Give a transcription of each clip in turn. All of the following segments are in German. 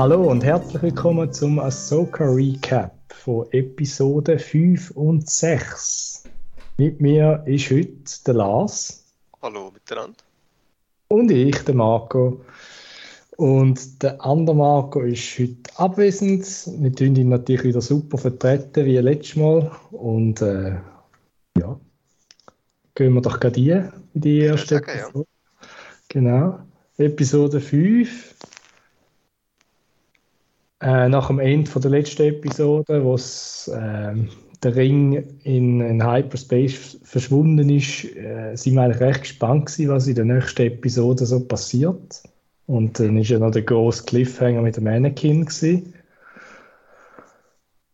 Hallo und herzlich willkommen zum Ahsoka Recap von Episode 5 und 6. Mit mir ist heute der Lars. Hallo miteinander. Und ich, der Marco. Und der andere Marco ist heute abwesend. Wir tun ihn natürlich wieder super vertreten wie letztes Mal. Und äh, ja, gehen wir doch gerade rein in die erste sagen, ja. Episode. Genau. Episode 5. Äh, nach dem Ende von der letzten Episode, wo ähm, der Ring in, in Hyperspace verschwunden ist, äh, sind wir eigentlich recht gespannt gewesen, was in der nächsten Episode so passiert. Und dann ist ja noch der große Cliffhanger mit dem Anakin gewesen.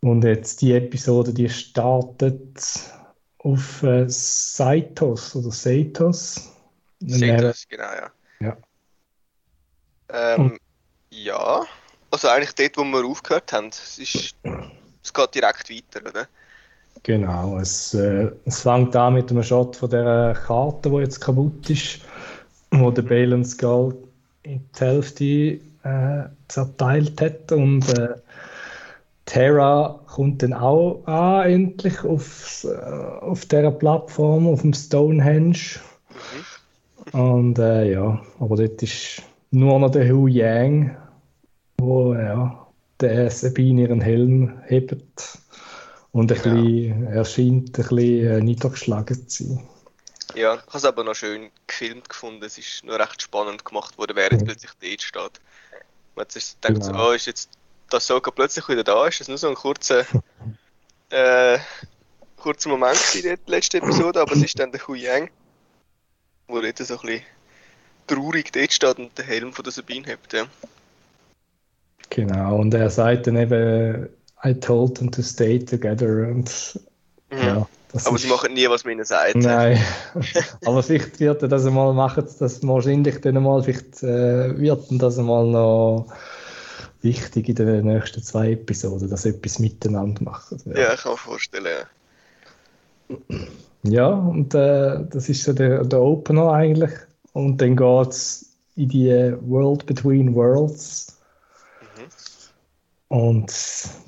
Und jetzt die Episode, die startet auf äh, Saitos oder Saitos. Das, genau, ja. Ja. Ähm, ja, also eigentlich dort, wo wir aufgehört haben. Es, ist, es geht direkt weiter, oder? Genau, es, äh, es fängt an mit einem Shot von der Karte, die jetzt kaputt ist, wo der Balen Skull in die Hälfte äh, zerteilt hat und äh, Terra kommt dann auch an, endlich auf, äh, auf dieser Plattform, auf dem Stonehenge. Und äh, ja, aber dort ist nur noch der Hu Yang, wo ja, der Sabine ihren Helm hebt und ein Genau. bisschen, er scheint ein bisschen äh, niedergeschlagen zu sein. Ja, ich habe es aber noch schön gefilmt gefunden. Es ist nur recht spannend gemacht worden, während Mhm. plötzlich dort steht. Man hat sich gedacht, so, Genau. oh, ist jetzt das Soka plötzlich wieder da? Ist das nur so ein kurzer, äh, kurzer Moment in der letzten Episode, aber es ist dann der Hu Yang, wo dort so ein bisschen traurig dort steht und den Helm von der Sabine hebt. Ja. Genau, und er sagt dann eben, I told them to stay together und Mhm. ja. Das Aber sie machen nie, was man ihnen sagt. Nein, aber vielleicht wird er das einmal machen, das wahrscheinlich dann einmal, vielleicht äh, wird das einmal noch wichtig in den nächsten zwei Episoden, dass sie etwas miteinander machen. Ja, ich kann mir vorstellen. Ja. Ja, und äh, das ist so der, der Opener eigentlich. Und dann geht es in die World Between Worlds. Und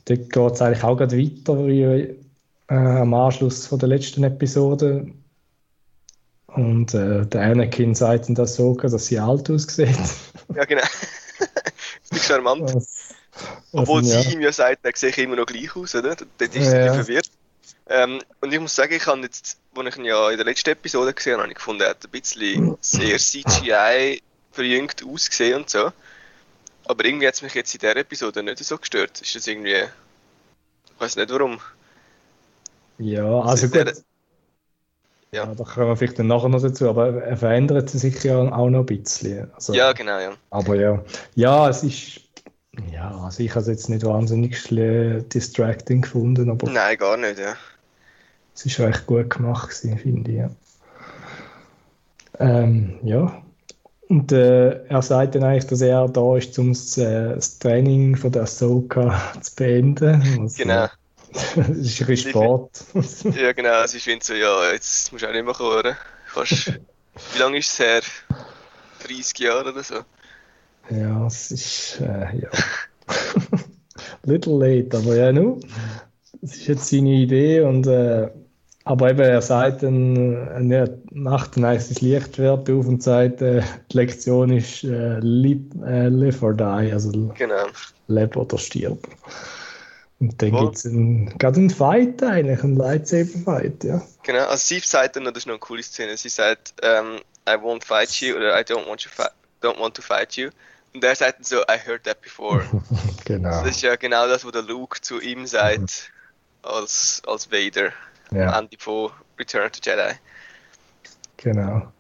dort geht es eigentlich auch gerade weiter wie äh, am Anschluss von der letzten Episode. Und äh, der Anakin sagt dann das so, dass sie alt aussieht. Ja, genau. das ist charmant. Was- Obwohl sie ihm ja sagt, er sehe immer noch gleich aus, oder? Dort ist Ja. verwirrt. Ähm, und ich muss sagen, ich habe jetzt, als ich ihn ja in der letzten Episode gesehen habe, habe ich gefunden, er hat ein bisschen sehr CGI verjüngt ausgesehen und so. Aber irgendwie hat es mich jetzt in dieser Episode nicht so gestört. Ist das irgendwie. Ich weiß nicht warum. Ja, also gut. Ja. Ja. da kommen wir vielleicht dann nachher noch dazu, aber er verändert sich ja auch noch ein bisschen. Also, Ja, genau, ja. Aber ja, ja, es ist. Ja, also ich habe es jetzt nicht wahnsinnig distracting gefunden, aber Nein, gar nicht, ja. es ist recht gut gemacht, gewesen, finde ich. Ja. Ähm, ja. Und äh, er sagt dann eigentlich, dass er da ist, um das, äh, das Training von der Ahsoka zu beenden. Also, Genau. Das ist ein bisschen Sport. Ja, genau. Es ist wie so, ja, jetzt musst du auch nicht mehr kommen, oder? Fast. Wie lange ist es her? 30 Jahre oder so? ja, es ist. Äh, ja. Little late, aber ja, nu. Das ist jetzt seine Idee und. Äh, aber eben, er sagt dann, äh, er macht dann eigentlich das Lichtwert auf und sagt, äh, die Lektion ist äh, live, äh, live or die, also Genau. leb oder stirb. Und dann gibt es gerade einen Fight eigentlich, einen Lightsaber-Fight, ja. Genau, also sie sagt dann, das ist noch eine coole Szene, sie sagt, ähm, I won't fight you oder I don't want, you don't want to fight you. Und er sagt dann so, I heard that before. Genau. Das ist ja genau das, was der Luke zu ihm sagt, als, als Vader, Ja, am Ende von Return to Jedi. genau.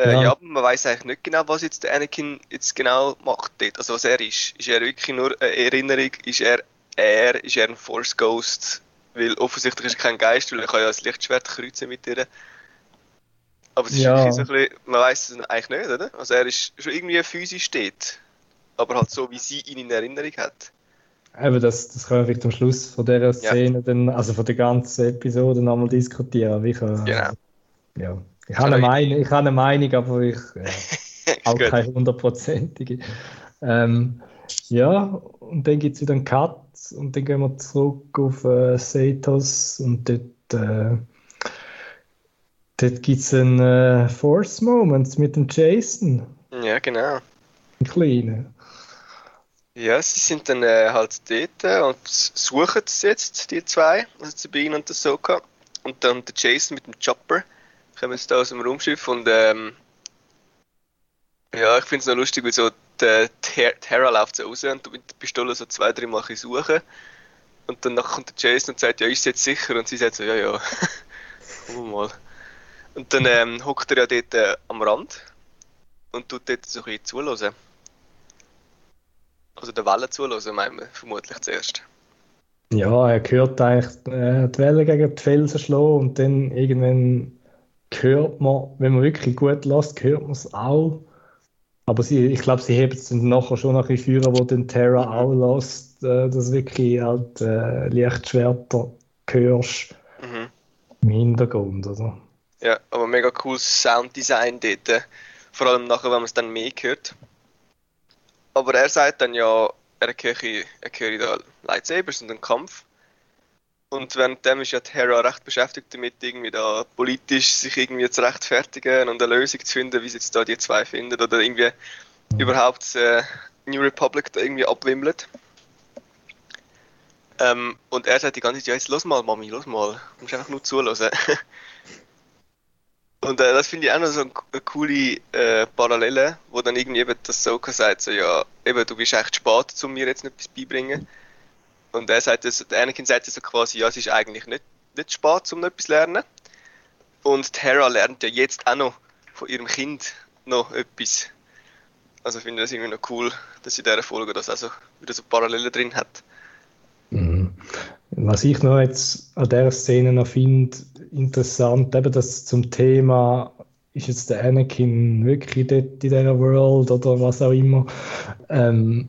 Äh, Ja. ja. aber man weiß eigentlich nicht genau, was jetzt der Anakin jetzt genau macht dort. Also was er ist. Ist er wirklich nur eine Erinnerung? Ist er er? Ist er ein Force Ghost? Weil offensichtlich ist er kein Geist, weil er kann ja das Lichtschwert kreuzen mit ihr. Aber es ist Ja. wirklich so ein bisschen, man weiß es eigentlich nicht, oder? Also er ist schon irgendwie physisch dort. aber halt so, wie sie ihn in Erinnerung hat. Eben, das, das können wir vielleicht am Schluss von dieser Szene, ja. dann, also von der ganzen Episode nochmal diskutieren. Ich, äh, genau. Ja. Ich habe, eine Meinung, ich habe eine Meinung, aber ich äh, auch keine hundertprozentige. Ähm, ja, und dann gibt es wieder einen Cut und dann gehen wir zurück auf äh, Satos und dort, äh, dort gibt es einen äh, Force Moment mit dem Jason. Ja, genau. Ein kleiner. Ja, sie sind dann äh, halt dort und suchen es jetzt, die zwei, also Sabine und der Soka. Und dann der Jason mit dem Chopper kommen jetzt da aus dem Raumschiff und ähm, ja, ich finde es noch lustig, wie so Ter Terra läuft so raus und mit der Pistole so zwei, drei Mal suchen. Und dann kommt der Jason und sagt, ja, ist jetzt sicher? Und sie sagt so, ja, ja, gucken mal. Und dann ähm, hockt er ja dort äh, am Rand und tut dort so ein bisschen zuhören. Also der Welle zulassen, meinen wir vermutlich zuerst. Ja, er hört eigentlich äh, die Welle gegen die Felsen schlagen und dann irgendwann hört man, wenn man wirklich gut lässt, hört man es auch. Aber sie, ich glaube, sie hebt es dann nachher schon nach Führer, wo den Terra mhm. auch lässt, äh, dass wirklich halt äh, Lichtschwerter hörst mhm. im Hintergrund, oder? Ja, aber mega cooles Sounddesign dort. Vor allem nachher, wenn man es dann mehr hört. Aber er sagt dann ja, er höre, er höre da Lightsabers und einen Kampf. Und währenddem ist ja Terra recht beschäftigt damit, irgendwie da politisch sich irgendwie zu rechtfertigen und eine Lösung zu finden, wie sie jetzt da die zwei finden oder irgendwie überhaupt äh, New Republic da irgendwie abwimmelt. Ähm, und er sagt die ganze Zeit, ja jetzt los mal, Mami, los mal, du musst einfach nur zuhören. Und äh, das finde ich auch noch so eine, eine coole äh, Parallele, wo dann irgendwie eben das Soka sagt, so ja, eben, du bist echt spät, um mir jetzt etwas beibringen. Und er sagt das, der Anakin sagt so quasi, ja, es ist eigentlich nicht, nicht spät, um etwas zu lernen. Und Terra lernt ja jetzt auch noch von ihrem Kind noch etwas. Also ich finde das irgendwie noch cool, dass sie in dieser Folge das also wieder so Parallele drin hat. Mhm. Was ich noch jetzt an dieser Szene noch finde, interessant, eben das zum Thema, ist jetzt der Anakin wirklich dort in dieser World oder was auch immer. Ähm,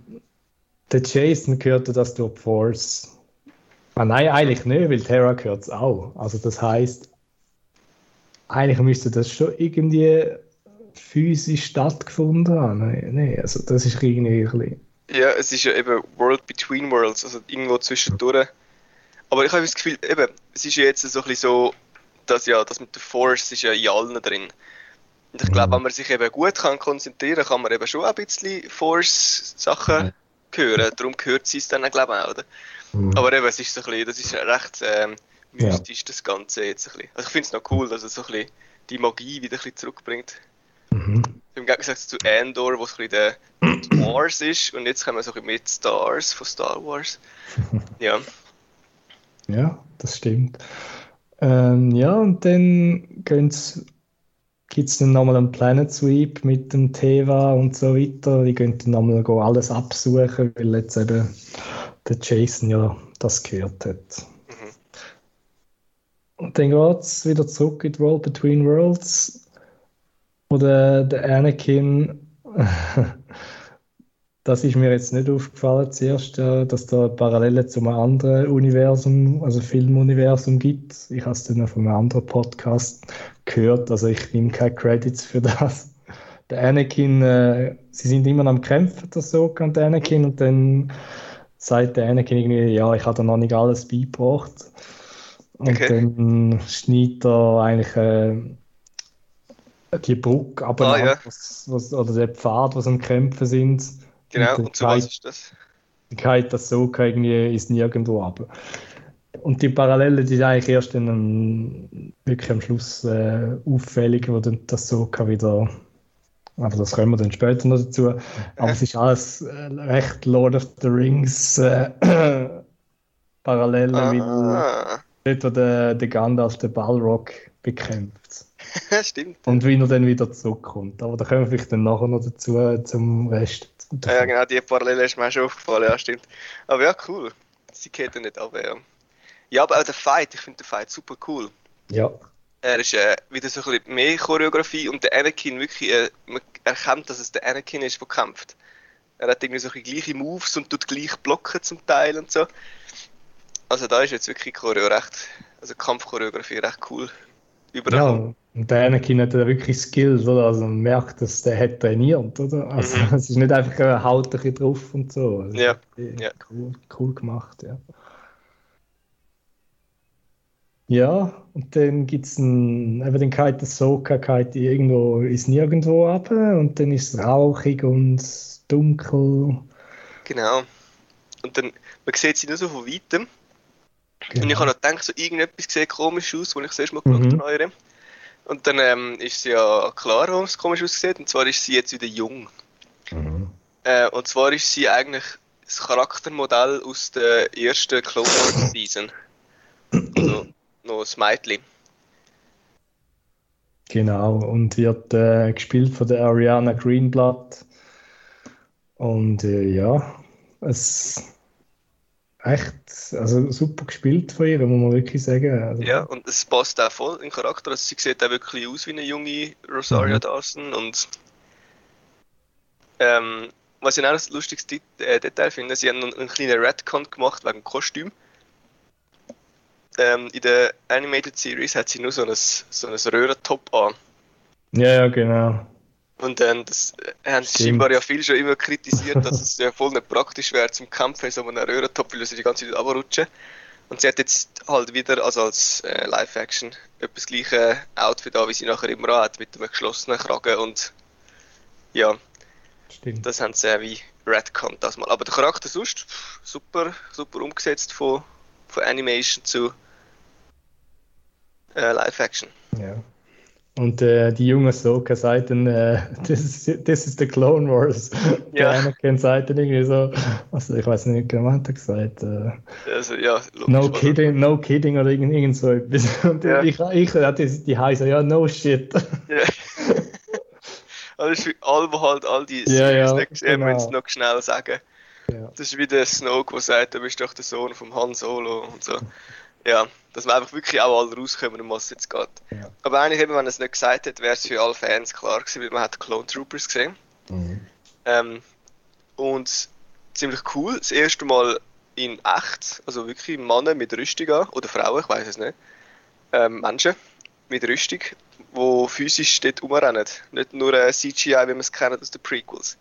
der Jason gehört das durch Force. Ah, nein, eigentlich nicht, weil Terra gehört es auch. Also das heißt, eigentlich müsste das schon irgendwie physisch stattgefunden haben. Nein, nein also das ist irgendwie ein bisschen... Ja, es ist ja eben World Between Worlds, also irgendwo zwischendurch. Aber ich habe das Gefühl, eben, es ist ja jetzt so ein bisschen so, dass ja das mit der Force ist ja in allen drin. Und ich glaube, mhm. wenn man sich eben gut kann konzentrieren kann, man eben schon ein bisschen Force-Sachen. Hören. Darum gehört sie es dann, glaube ich, auch, oder? Mhm. Aber eben, es ist so ein bisschen, das ist recht ähm, mystisch, ja. das Ganze jetzt ein bisschen. Also ich finde es noch cool, dass es so ein bisschen die Magie wieder ein bisschen zurückbringt. Mhm. Im Gegensatz zu Andor, wo es ein bisschen der Wars ist, und jetzt kommen wir so ein bisschen mit Stars von Star Wars. Ja. Ja, das stimmt. Ähm, ja, und dann gibt es dann nochmal einen Planet Sweep mit dem Teva und so weiter. Die gehen dann nochmal alles absuchen, weil jetzt eben der Jason ja das gehört hat. Mhm. Und dann geht es wieder zurück in World Between Worlds, wo der, der Anakin Das ist mir jetzt nicht aufgefallen zuerst, dass da Parallele zu einem anderen Universum, also Filmuniversum gibt. Ich habe es dann auf einem anderen Podcast gehört, also ich nehme keine Credits für das. Der Anakin, äh, sie sind immer am Kämpfen, der Soka und der Anakin, und dann sagt der Anakin irgendwie, ja, ich habe da noch nicht alles beigebracht. Und okay. dann schneidet er eigentlich äh, die Brücke aber ah, ja. was, was, oder der Pfad, was am Kämpfen sind Genau, und, und so was ist das? Geht das so irgendwie ist nirgendwo ab. Und die Parallele, die ist eigentlich erst dann wirklich am Schluss äh, auffällig, wo dann das so wieder. Aber das kommen wir dann später noch dazu. Aber es ist alles äh, recht Lord of the Rings äh, Parallele, ah. wie dort, wo der, der Gandalf den Balrog bekämpft. Stimmt. Und wie er dann wieder zurückkommt. Aber da kommen wir vielleicht dann nachher noch dazu zum Rest. Ja, genau, die Parallele ist mir auch schon aufgefallen, ja, stimmt. Aber ja, cool. Sie geht ja nicht ab, ja. Ja, aber auch der Fight, ich finde den Fight super cool. Ja. Er ist äh, wieder so ein bisschen mehr Choreografie und der Anakin wirklich, äh, man erkennt, dass es der Anakin ist, der kämpft. Er hat irgendwie so die gleiche Moves und tut gleich blocken zum Teil und so. Also da ist jetzt wirklich Choreo recht, also Kampfchoreografie recht cool. Überall. Ja, und der Anakin hat ja wirklich Skills, oder? Also man merkt, dass der hat trainiert, oder? Also mhm. es ist nicht einfach ein Haut drauf und so. Also ja. ja. Cool, cool gemacht, ja. Ja, und dann gibt es einen, eben den Kite Soka Kite irgendwo ist nirgendwo ab und dann ist es rauchig und dunkel. Genau. Und dann, man sieht sie nur so von weitem. Genau. Und ich habe noch gedacht, so irgendetwas sieht komisch aus, als ich das erste Mal geschaut mhm. habe. Und dann ähm, ist sie ja klar, warum es komisch aussieht. Und zwar ist sie jetzt wieder jung. Mhm. Äh, und zwar ist sie eigentlich das Charaktermodell aus der ersten Clone Wars Season. Also, noch ein Mädchen. Genau, und wird äh, gespielt von der Ariana Greenblatt. Und äh, ja, es echt, also super gespielt von ihr, muss man wirklich sagen. Also, ja, und es passt auch voll in Charakter. Also sie sieht auch wirklich aus wie eine junge Rosaria mhm. Dawson. Und ähm, was ich auch ein lustiges äh, Detail finde, sie haben einen, einen kleinen Redcon gemacht wegen Kostüm ähm, in der Animated Series hat sie nur so ein, so ein Röhrentop an. Ja, ja, genau. Und dann das, äh, haben sie scheinbar ja viel schon immer kritisiert, dass es ja voll nicht praktisch wäre zum Kämpfen so einen Röhrentop, weil sie die ganze Zeit abrutschen. Und sie hat jetzt halt wieder, also als äh, Live-Action, etwas gleiche Outfit an, wie sie nachher immer hat, mit einem geschlossenen Kragen und ja, Stimmt. das haben sie äh, wie Redcon das mal. Aber der Charakter sonst, super, super umgesetzt von, von Animation zu äh, Live-Action. Ja. Und äh, die junge Soka sagt dann, äh, this, is, this is the Clone Wars. Ja. Der Anakin sagt dann irgendwie so, also ich weiß nicht genau, was hat er gesagt. Äh, also, ja, logisch, no kidding, no kidding oder irgend, irgend so etwas. Und ja. ich, ich hatte die, die heiße, ja, no shit. Ja. also ist alle halt all die ja, ja, genau. wenn es noch schnell sagen. Ja. Das ist wie der Snoke, der sagt, du bist doch der Sohn von Han Solo und so. Ja, dass wir einfach wirklich auch alle rauskommen, um was es jetzt geht. Ja. Aber eigentlich, eben, wenn er es nicht gesagt hätte, wäre es für alle Fans klar gewesen, weil man hat Clone Troopers gesehen. Mhm. Ähm, und ziemlich cool, das erste Mal in echt, also wirklich Männer mit Rüstung an, oder Frauen, ich weiß es nicht, ähm, Menschen mit Rüstung, die physisch dort rumrennen. Nicht nur äh, CGI, wie wir es kennen aus den Prequels.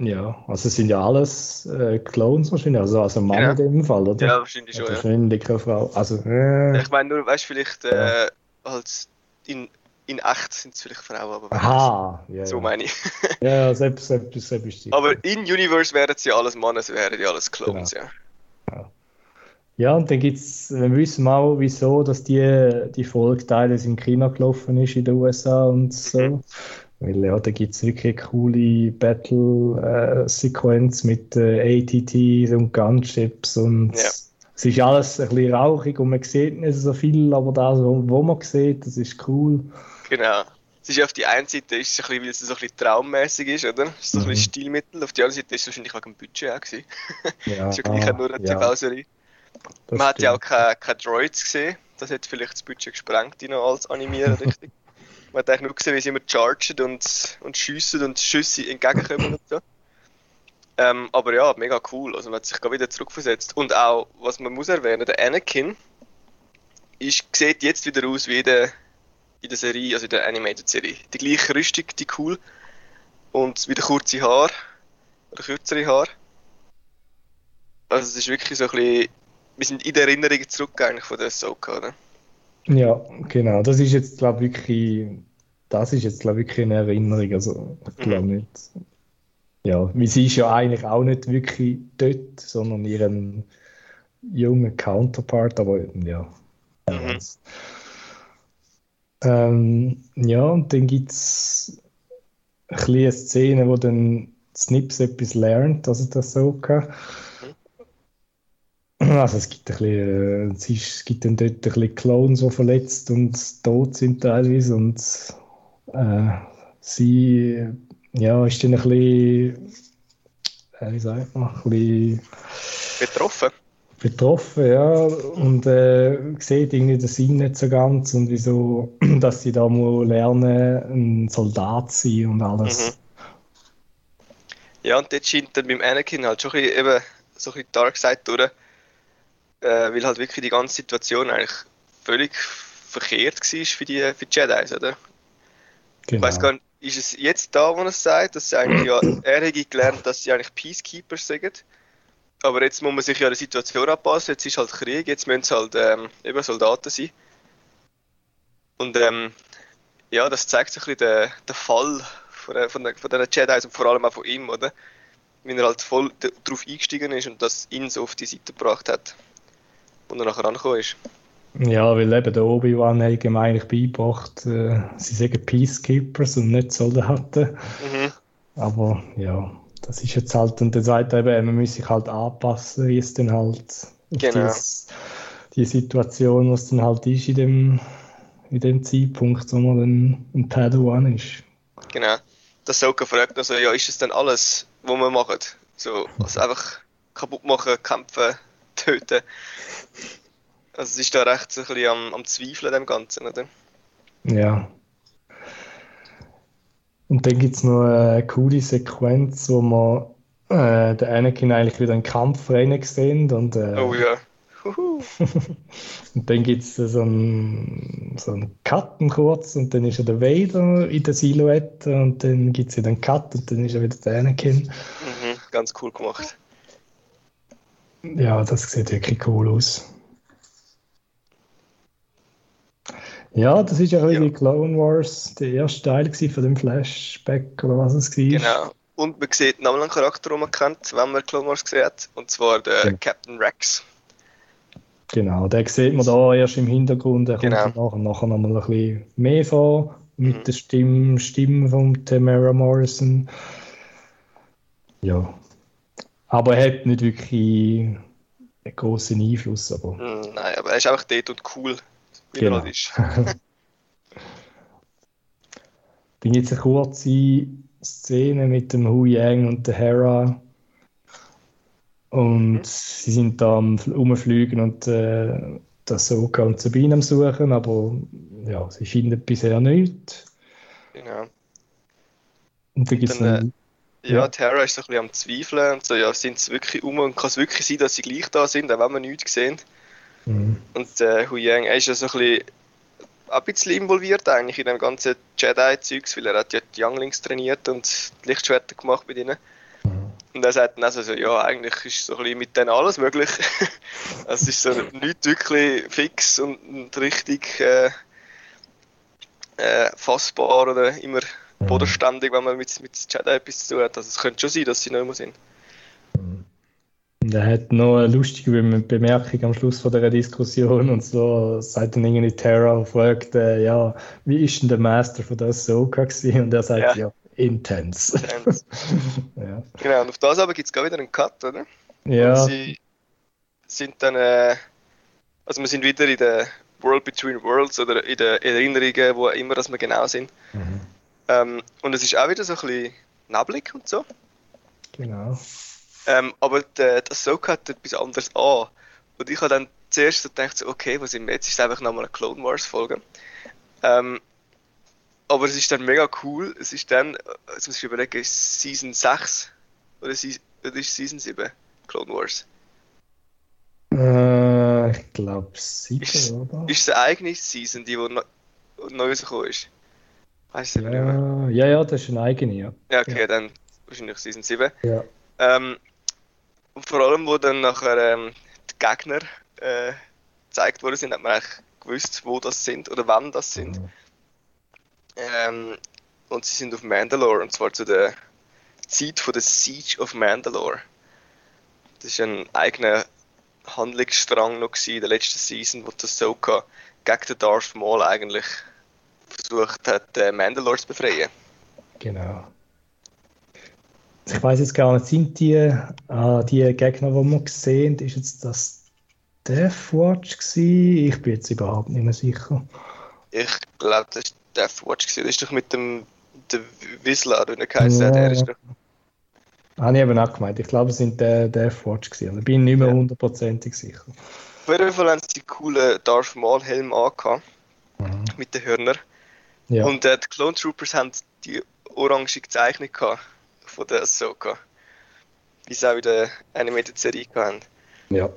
Ja, also es sind ja alles äh, Clones wahrscheinlich, also, also Mann ja. in dem Fall, oder? Ja, wahrscheinlich schon. Wahrscheinlich keine Frau. Also, äh, ich meine nur, weißt du, vielleicht äh, ja. als in, in echt sind es vielleicht Frauen, aber Aha, ja, so meine ich. ja, selbst, selbst, selbst Aber in Universe wären sie alles Männer, sie wären ja alles Clones, genau. ja. Ja, und dann gibt es, wir wissen auch, wieso, dass die, die Folge teilweise in China gelaufen ist, in den USA und so. Mhm. Weil ja, da gibt es wirklich eine coole Battle-Sequenz mit äh, ATTs und Gunships und ja. es ist alles ein bisschen rauchig und man sieht nicht so viel, aber das, wo man sieht, das ist cool. Genau. Es ist auf die einen Seite ist es ein bisschen, weil es so ein bisschen traummäßig ist, oder? Es ist so ein bisschen mhm. Stilmittel. Auf die andere Seite ist es wahrscheinlich wegen dem Budget auch gewesen. Ja, ist ja gleich nur eine ja. TV-Serie. Man hat ja auch keine, keine Droids gesehen. Das hat vielleicht das Budget gesprengt, die noch als animieren, richtig? Man hat eigentlich nur gesehen, wie sie immer chargen und, und schiessen und Schüsse entgegenkommen und so. Ähm, aber ja, mega cool. Also man hat sich gerade wieder zurückversetzt. Und auch, was man muss erwähnen, der Anakin ist, sieht jetzt wieder aus wie der, in der Serie, also in der Animated-Serie. Die gleiche Rüstung, die cool. Und wieder kurze Haare. Oder kürzere Haare. Also es ist wirklich so ein bisschen, wir sind in der Erinnerung zurück eigentlich von der Ahsoka, oder? Ja, genau. Das ist jetzt, glaube ich, wirklich, das ist jetzt, glaube ich, wirklich eine Erinnerung. Also, ich glaube mhm. nicht. Ja, weil sie ist ja eigentlich auch nicht wirklich dort, sondern ihren jungen Counterpart, aber ja. Mhm. Ähm, ja, und dann gibt es eine Szene, wo dann Snips etwas lernt, also das so. Kann. Also es gibt, ein bisschen, äh, es, gibt dann dort ein bisschen Clones, die verletzt und tot sind teilweise und äh, sie ja, ist dann ein bisschen, äh, wie sagt man, ein bisschen betroffen. Betroffen, ja, und äh, sieht irgendwie den Sinn nicht so ganz und wieso, dass sie da muss lernen, ein Soldat zu sein und alles. Mhm. Ja, und dort scheint dann beim Anakin halt schon ein bisschen, eben so ein bisschen Dark Side durch, äh, weil halt wirklich die ganze Situation eigentlich völlig verkehrt war für die, für die Jedi, oder? Genau. Ich weiß gar nicht, ist es jetzt da, wo er es sagt, dass sie eigentlich, ja, er hätte gelernt, dass sie eigentlich Peacekeepers sind. Aber jetzt muss man sich ja die Situation anpassen, jetzt ist halt Krieg, jetzt müssen es halt ähm, eben Soldaten sein. Und ähm, ja, das zeigt so ein bisschen den, den Fall von, der, von, der, von den Jedi und vor allem auch von ihm, oder? Wie er halt voll darauf eingestiegen ist und das ihn so auf die Seite gebracht hat. Und er nachher angekommen ist. Ja, weil eben der Obi-Wan hat ihm eigentlich beigebracht, äh, sie sagen Peacekeepers und nicht Soldaten. Mhm. Aber ja, das ist jetzt halt, und dann sagt er eben, man muss sich halt anpassen, wie es dann halt Genau. dies, die Situation, was dann halt ist in dem, in dem Zeitpunkt, wo man dann ein Padawan ist. Genau. Das Soka fragt noch so, ja, ist es denn alles, was wir machen? So, also einfach kaputt machen, kämpfen, töten. Also es ist da recht so ein bisschen am, am Zweifeln dem Ganzen, oder? Ja. Und dann gibt es noch eine coole Sequenz, wo man äh, den Anakin eigentlich wieder in den Kampf rein sehen und, äh, Oh ja. Und dann gibt es so einen, so einen Cut kurz und dann ist er der Vader in der Silhouette und dann gibt es wieder einen Cut und dann ist er wieder der Anakin. Mhm, ganz cool gemacht. Ja, das sieht wirklich cool aus. Ja, das ist ja ein Ja. Clone Wars, der erste Teil von dem Flashback oder was es war. Genau. Und man sieht noch einen Charakter, den man kennt, wenn man Clone Wars gesehen hat. Und zwar der Ja. Captain Rex. Genau, den sieht man da erst im Hintergrund. Der Genau. kommt dann nachher, nachher noch mal ein bisschen mehr vor mit Mhm. der Stimme, Stimme von Tamara Morrison. Ja. Aber er hat nicht wirklich einen großen Einfluss. Aber Mm, nein, aber er ist einfach dort und cool, wie Genau. er halt ist. dann gibt es eine kurze Szene mit dem Hu Yang und der Hera. Und Mhm. sie sind da am Rumfliegen und äh, das Soka und Sabine am Suchen, aber ja, sie finden bisher nichts. Genau. Und dann gibt es Dann, noch, Ja. Terra ist so ein bisschen am Zweifeln und so, ja, sind sie wirklich um und kann es wirklich sein, dass sie gleich da sind, auch wenn wir nichts sehen. Mhm. Und äh, er ist ja so ein bisschen, ein bisschen involviert eigentlich in dem ganzen Jedi-Zeugs, weil er hat ja die Younglings trainiert und die Lichtschwerter gemacht mit ihnen. Mhm. Und er sagt dann also so, ja, eigentlich ist so ein bisschen mit denen alles möglich. es ist so nicht wirklich fix und, und richtig äh, äh, fassbar oder immer Mhm. bodenständig, wenn man mit, mit Jedi etwas zu tun hat. Also es könnte schon sein, dass sie nicht mehr sind. Und er hat noch eine lustige Bem- Bemerkung am Schluss von der Diskussion und so sagt dann irgendwie Terra fragt, äh, ja, wie ist denn der Master von der Ahsoka gewesen? Und er sagt, Ja. ja, intense. Und, ja. genau, und auf das aber gibt es wieder einen Cut, oder? ja, Und sie sind dann, äh, also wir sind wieder in der World Between Worlds oder in den Erinnerungen, wo immer dass wir genau sind. Mhm. Ähm, und es ist auch wieder so ein bisschen neblig und so. genau. Ähm, aber der, der Ahsoka hat etwas anderes an. Und ich habe dann zuerst so gedacht, so, okay, was sind wir jetzt? Ist einfach nochmal eine Clone Wars Folge. Ähm, aber es ist dann mega cool. Es ist dann, jetzt muss ich überlegen, ist Season 6 oder, Season, oder ist Season 7 Clone Wars? Äh, ich glaube sieben, Ist- oder? Ist es eine eigene Season, die, die neu, neu rausgekommen ist? Weiß ich nicht mehr. ja, ja, ja, das ist eine eigene, ja. Ja, okay, dann wahrscheinlich Season 7. ja. Ähm, und vor allem, wo dann nachher ähm, die Gegner äh, gezeigt worden sind, hat man eigentlich gewusst, wo das sind oder wann das sind. Ähm, und sie sind auf Mandalore, und zwar zu der Zeit von der Siege of Mandalore. Das war ein eigener Handlungsstrang noch in der letzten Season, wo das Ahsoka gegen den Darth Maul eigentlich versucht hat, äh, Mandalore zu befreien. Genau. Ich weiß jetzt gar nicht, sind die, ah, die Gegner, die wir gesehen haben, ist jetzt das Deathwatch gewesen? Ich bin jetzt überhaupt nicht mehr sicher. Ich glaube, das war Death Watch. gewesen. Das ist doch mit dem der Whistler, wie er geheißen hat. Ja. Er ist doch, Habe ich eben auch gemeint. Ich glaube, es sind der Deathwatch gewesen. Da bin ich nicht mehr Ja. hundertprozentig sicher. auf jeden Fall haben sie die coolen Darth Maul Helm angehabt, mit den Hörnern. Ja. Und äh, die Clone Troopers haben die orange Zeichnung gehabt von der Ahsoka. wie sie auch in der Animated-Serie hatten. Ja.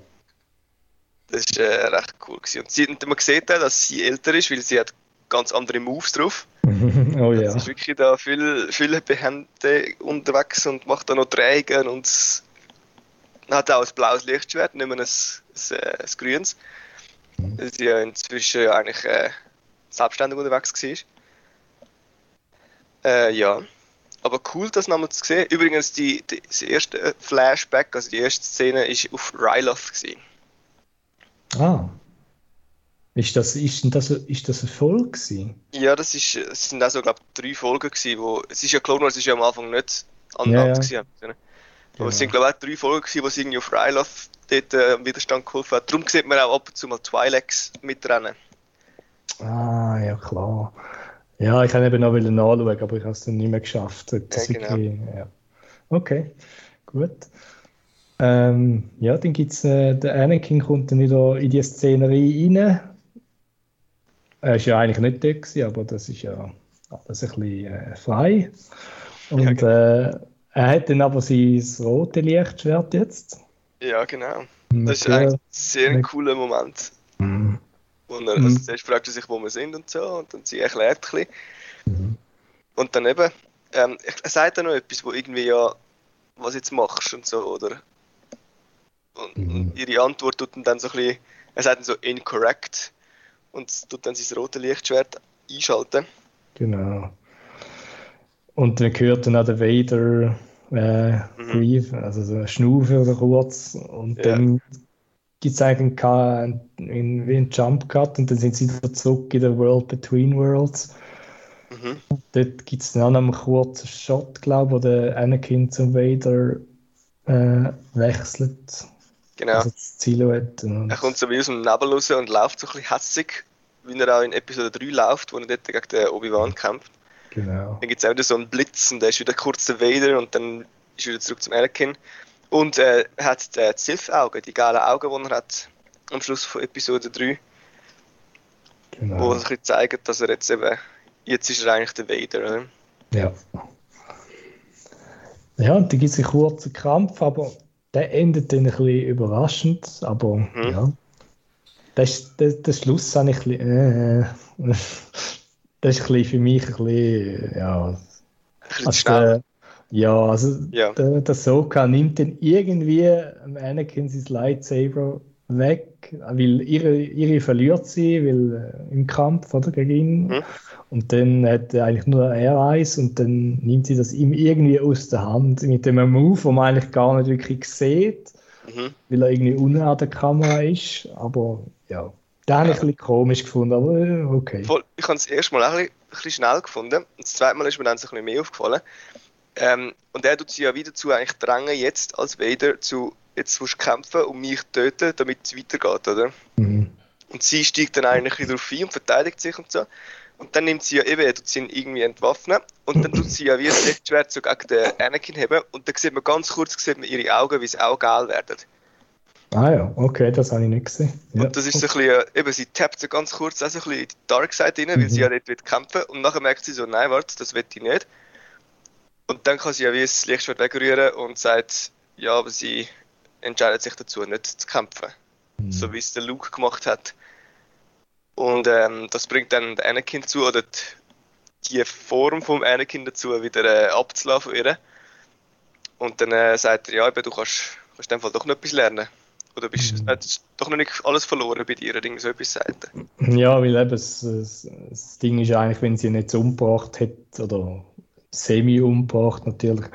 Das war äh, recht cool. Gewesen. Und, sie, und man sieht auch, dass sie älter ist, weil sie hat ganz andere Moves drauf. oh ja. Sie ist wirklich da viel, viel behende unterwegs und macht da noch Trägen und hat auch ein blaues Lichtschwert, nicht mehr ein, ein, ein, ein grünes. Mhm. Sie ja inzwischen ja eigentlich äh, selbstständig unterwegs war. Äh, ja. Aber cool, das nochmal zu sehen. Übrigens, die, die, das erste Flashback, also die erste Szene, ist auf Ryloth gewesen. Ah. Ist das, ist, das, ist das eine Folge gewesen? Ja, das, ist, es sind auch so, glaube ich, drei Folgen gewesen, wo, es ist ja Clone Wars ist ja am Anfang nicht Ja, aneinander ja. gewesen. Aber Genau. es sind, glaube ich, auch drei Folgen gewesen, wo sie irgendwie auf Ryloth dort äh, Widerstand geholfen hat. Darum sieht man auch ab und zu mal Twi'leks mitrennen. Ah, ja klar. Ja, ich habe eben noch nachschauen, aber ich habe es dann nicht mehr geschafft. Das Ja, genau. wirklich, ja. Okay, gut. Ähm, ja, dann gibt es, äh, der Anakin kommt dann wieder in die Szenerie rein. Er ist ja eigentlich nicht dort gewesen, aber das ist ja alles ein bisschen äh, frei. Und genau. äh, er hat dann aber sein rote Lichtschwert jetzt. Ja, genau. Das ist eigentlich sehr ein Ja. cooler Moment. Mhm. Er, Mhm. also zuerst fragt er sich, wo wir sind und so, und dann sie erklärt ein bisschen. Mhm. Und dann eben, ähm, er sagt dann noch etwas, wo irgendwie ja, was jetzt machst und so, oder? Und, Mhm. und ihre Antwort tut dann, dann so ein bisschen, er sagt dann so incorrect und tut dann sein rotes Lichtschwert einschalten. Genau. Und dann hört dann auch der Vader äh, Mhm. Grief, also so Schnaufen oder kurz. Und Ja. dann gibt es eigentlich einen, einen, Jump Cut und dann sind sie wieder zurück in der World Between Worlds. Mhm. Dort gibt es dann auch noch einen kurzen Shot, glaube ich, wo der Anakin zum Vader äh, wechselt. Genau. Also das Silhouette. Und, Er kommt so wie aus dem Nebel raus und läuft so ein bisschen hässig, wie er auch in Episode 3 läuft, wo er dort gegen den Obi-Wan kämpft. genau. Dann gibt es auch wieder so einen Blitz und dann ist wieder kurz der Vader und dann ist er wieder zurück zum Anakin. Und äh, er hat die Sith-Augen, die geilen Augen, die er hat am Schluss von Episode 3, wo genau. er ein bisschen zeigt, dass er jetzt eben, jetzt ist er eigentlich der Vader, oder? Ja. Ja, und dann gibt es einen kurzen Kampf, aber der endet dann ein bisschen überraschend. Aber Mhm. ja, das, das, der Schluss habe ich ein bisschen, äh, das ist ein bisschen für mich ein bisschen, ja, Ein bisschen also der, ja, also Ja. der, der Soka nimmt dann irgendwie Anakin sein Lightsaber weg, weil ihre, ihre verliert sie, weil äh, im Kampf oder, gegen ihn. Mhm. Und dann hat er eigentlich nur er eins und dann nimmt sie das ihm irgendwie aus der Hand mit dem Move, wo man eigentlich gar nicht wirklich sieht, Mhm. weil er irgendwie unten an der Kamera ist. Aber ja, den habe ich ein bisschen komisch gefunden, aber äh, okay. Voll, ich habe es erst mal auch ein bisschen, ein bisschen schnell gefunden. Und das zweite Mal ist mir dann so ein bisschen mehr aufgefallen. Ähm, und er tut sie ja wieder dazu eigentlich drängen, jetzt als Vader zu, jetzt musst du kämpfen und mich töten, damit es weitergeht, oder? Mhm. Und sie steigt dann eigentlich wieder auf ein und verteidigt sich und so. Und dann nimmt sie ja eben, er tut sie ihn irgendwie entwaffnen. Und dann tut sie ja wie ein Lichtschwert so gegen den Anakin heben. Und dann sieht man ganz kurz sieht man ihre Augen, wie sie auch geil werden. Ah ja, okay, das habe ich nicht gesehen. Ja. Und das ist so ein bisschen, äh, eben, sie tappt so ganz kurz auch so ein bisschen in die Dark Side rein, weil Mhm. sie ja dort will kämpfen Und nachher merkt sie so, nein, warte, das will ich nicht. Und dann kann sie ja wie das Lichtschwert wegrühren und sagt, ja, aber sie entscheidet sich dazu, nicht zu kämpfen. Mhm. So wie es der Luke gemacht hat. Und ähm, das bringt dann den Anakin zu, oder die, Form vom Anakin dazu, wieder äh, abzulassen von ihr. Und dann äh, sagt er, ja, eben, du kannst, kannst in dem Fall doch noch etwas lernen. Oder bist Mhm. äh, doch noch nicht alles verloren bei dir, oder irgend so etwas sagt. Ja, weil eben das, das, Ding ist eigentlich, wenn sie ihn jetzt umgebracht hätte, oder semi umgebracht natürlich,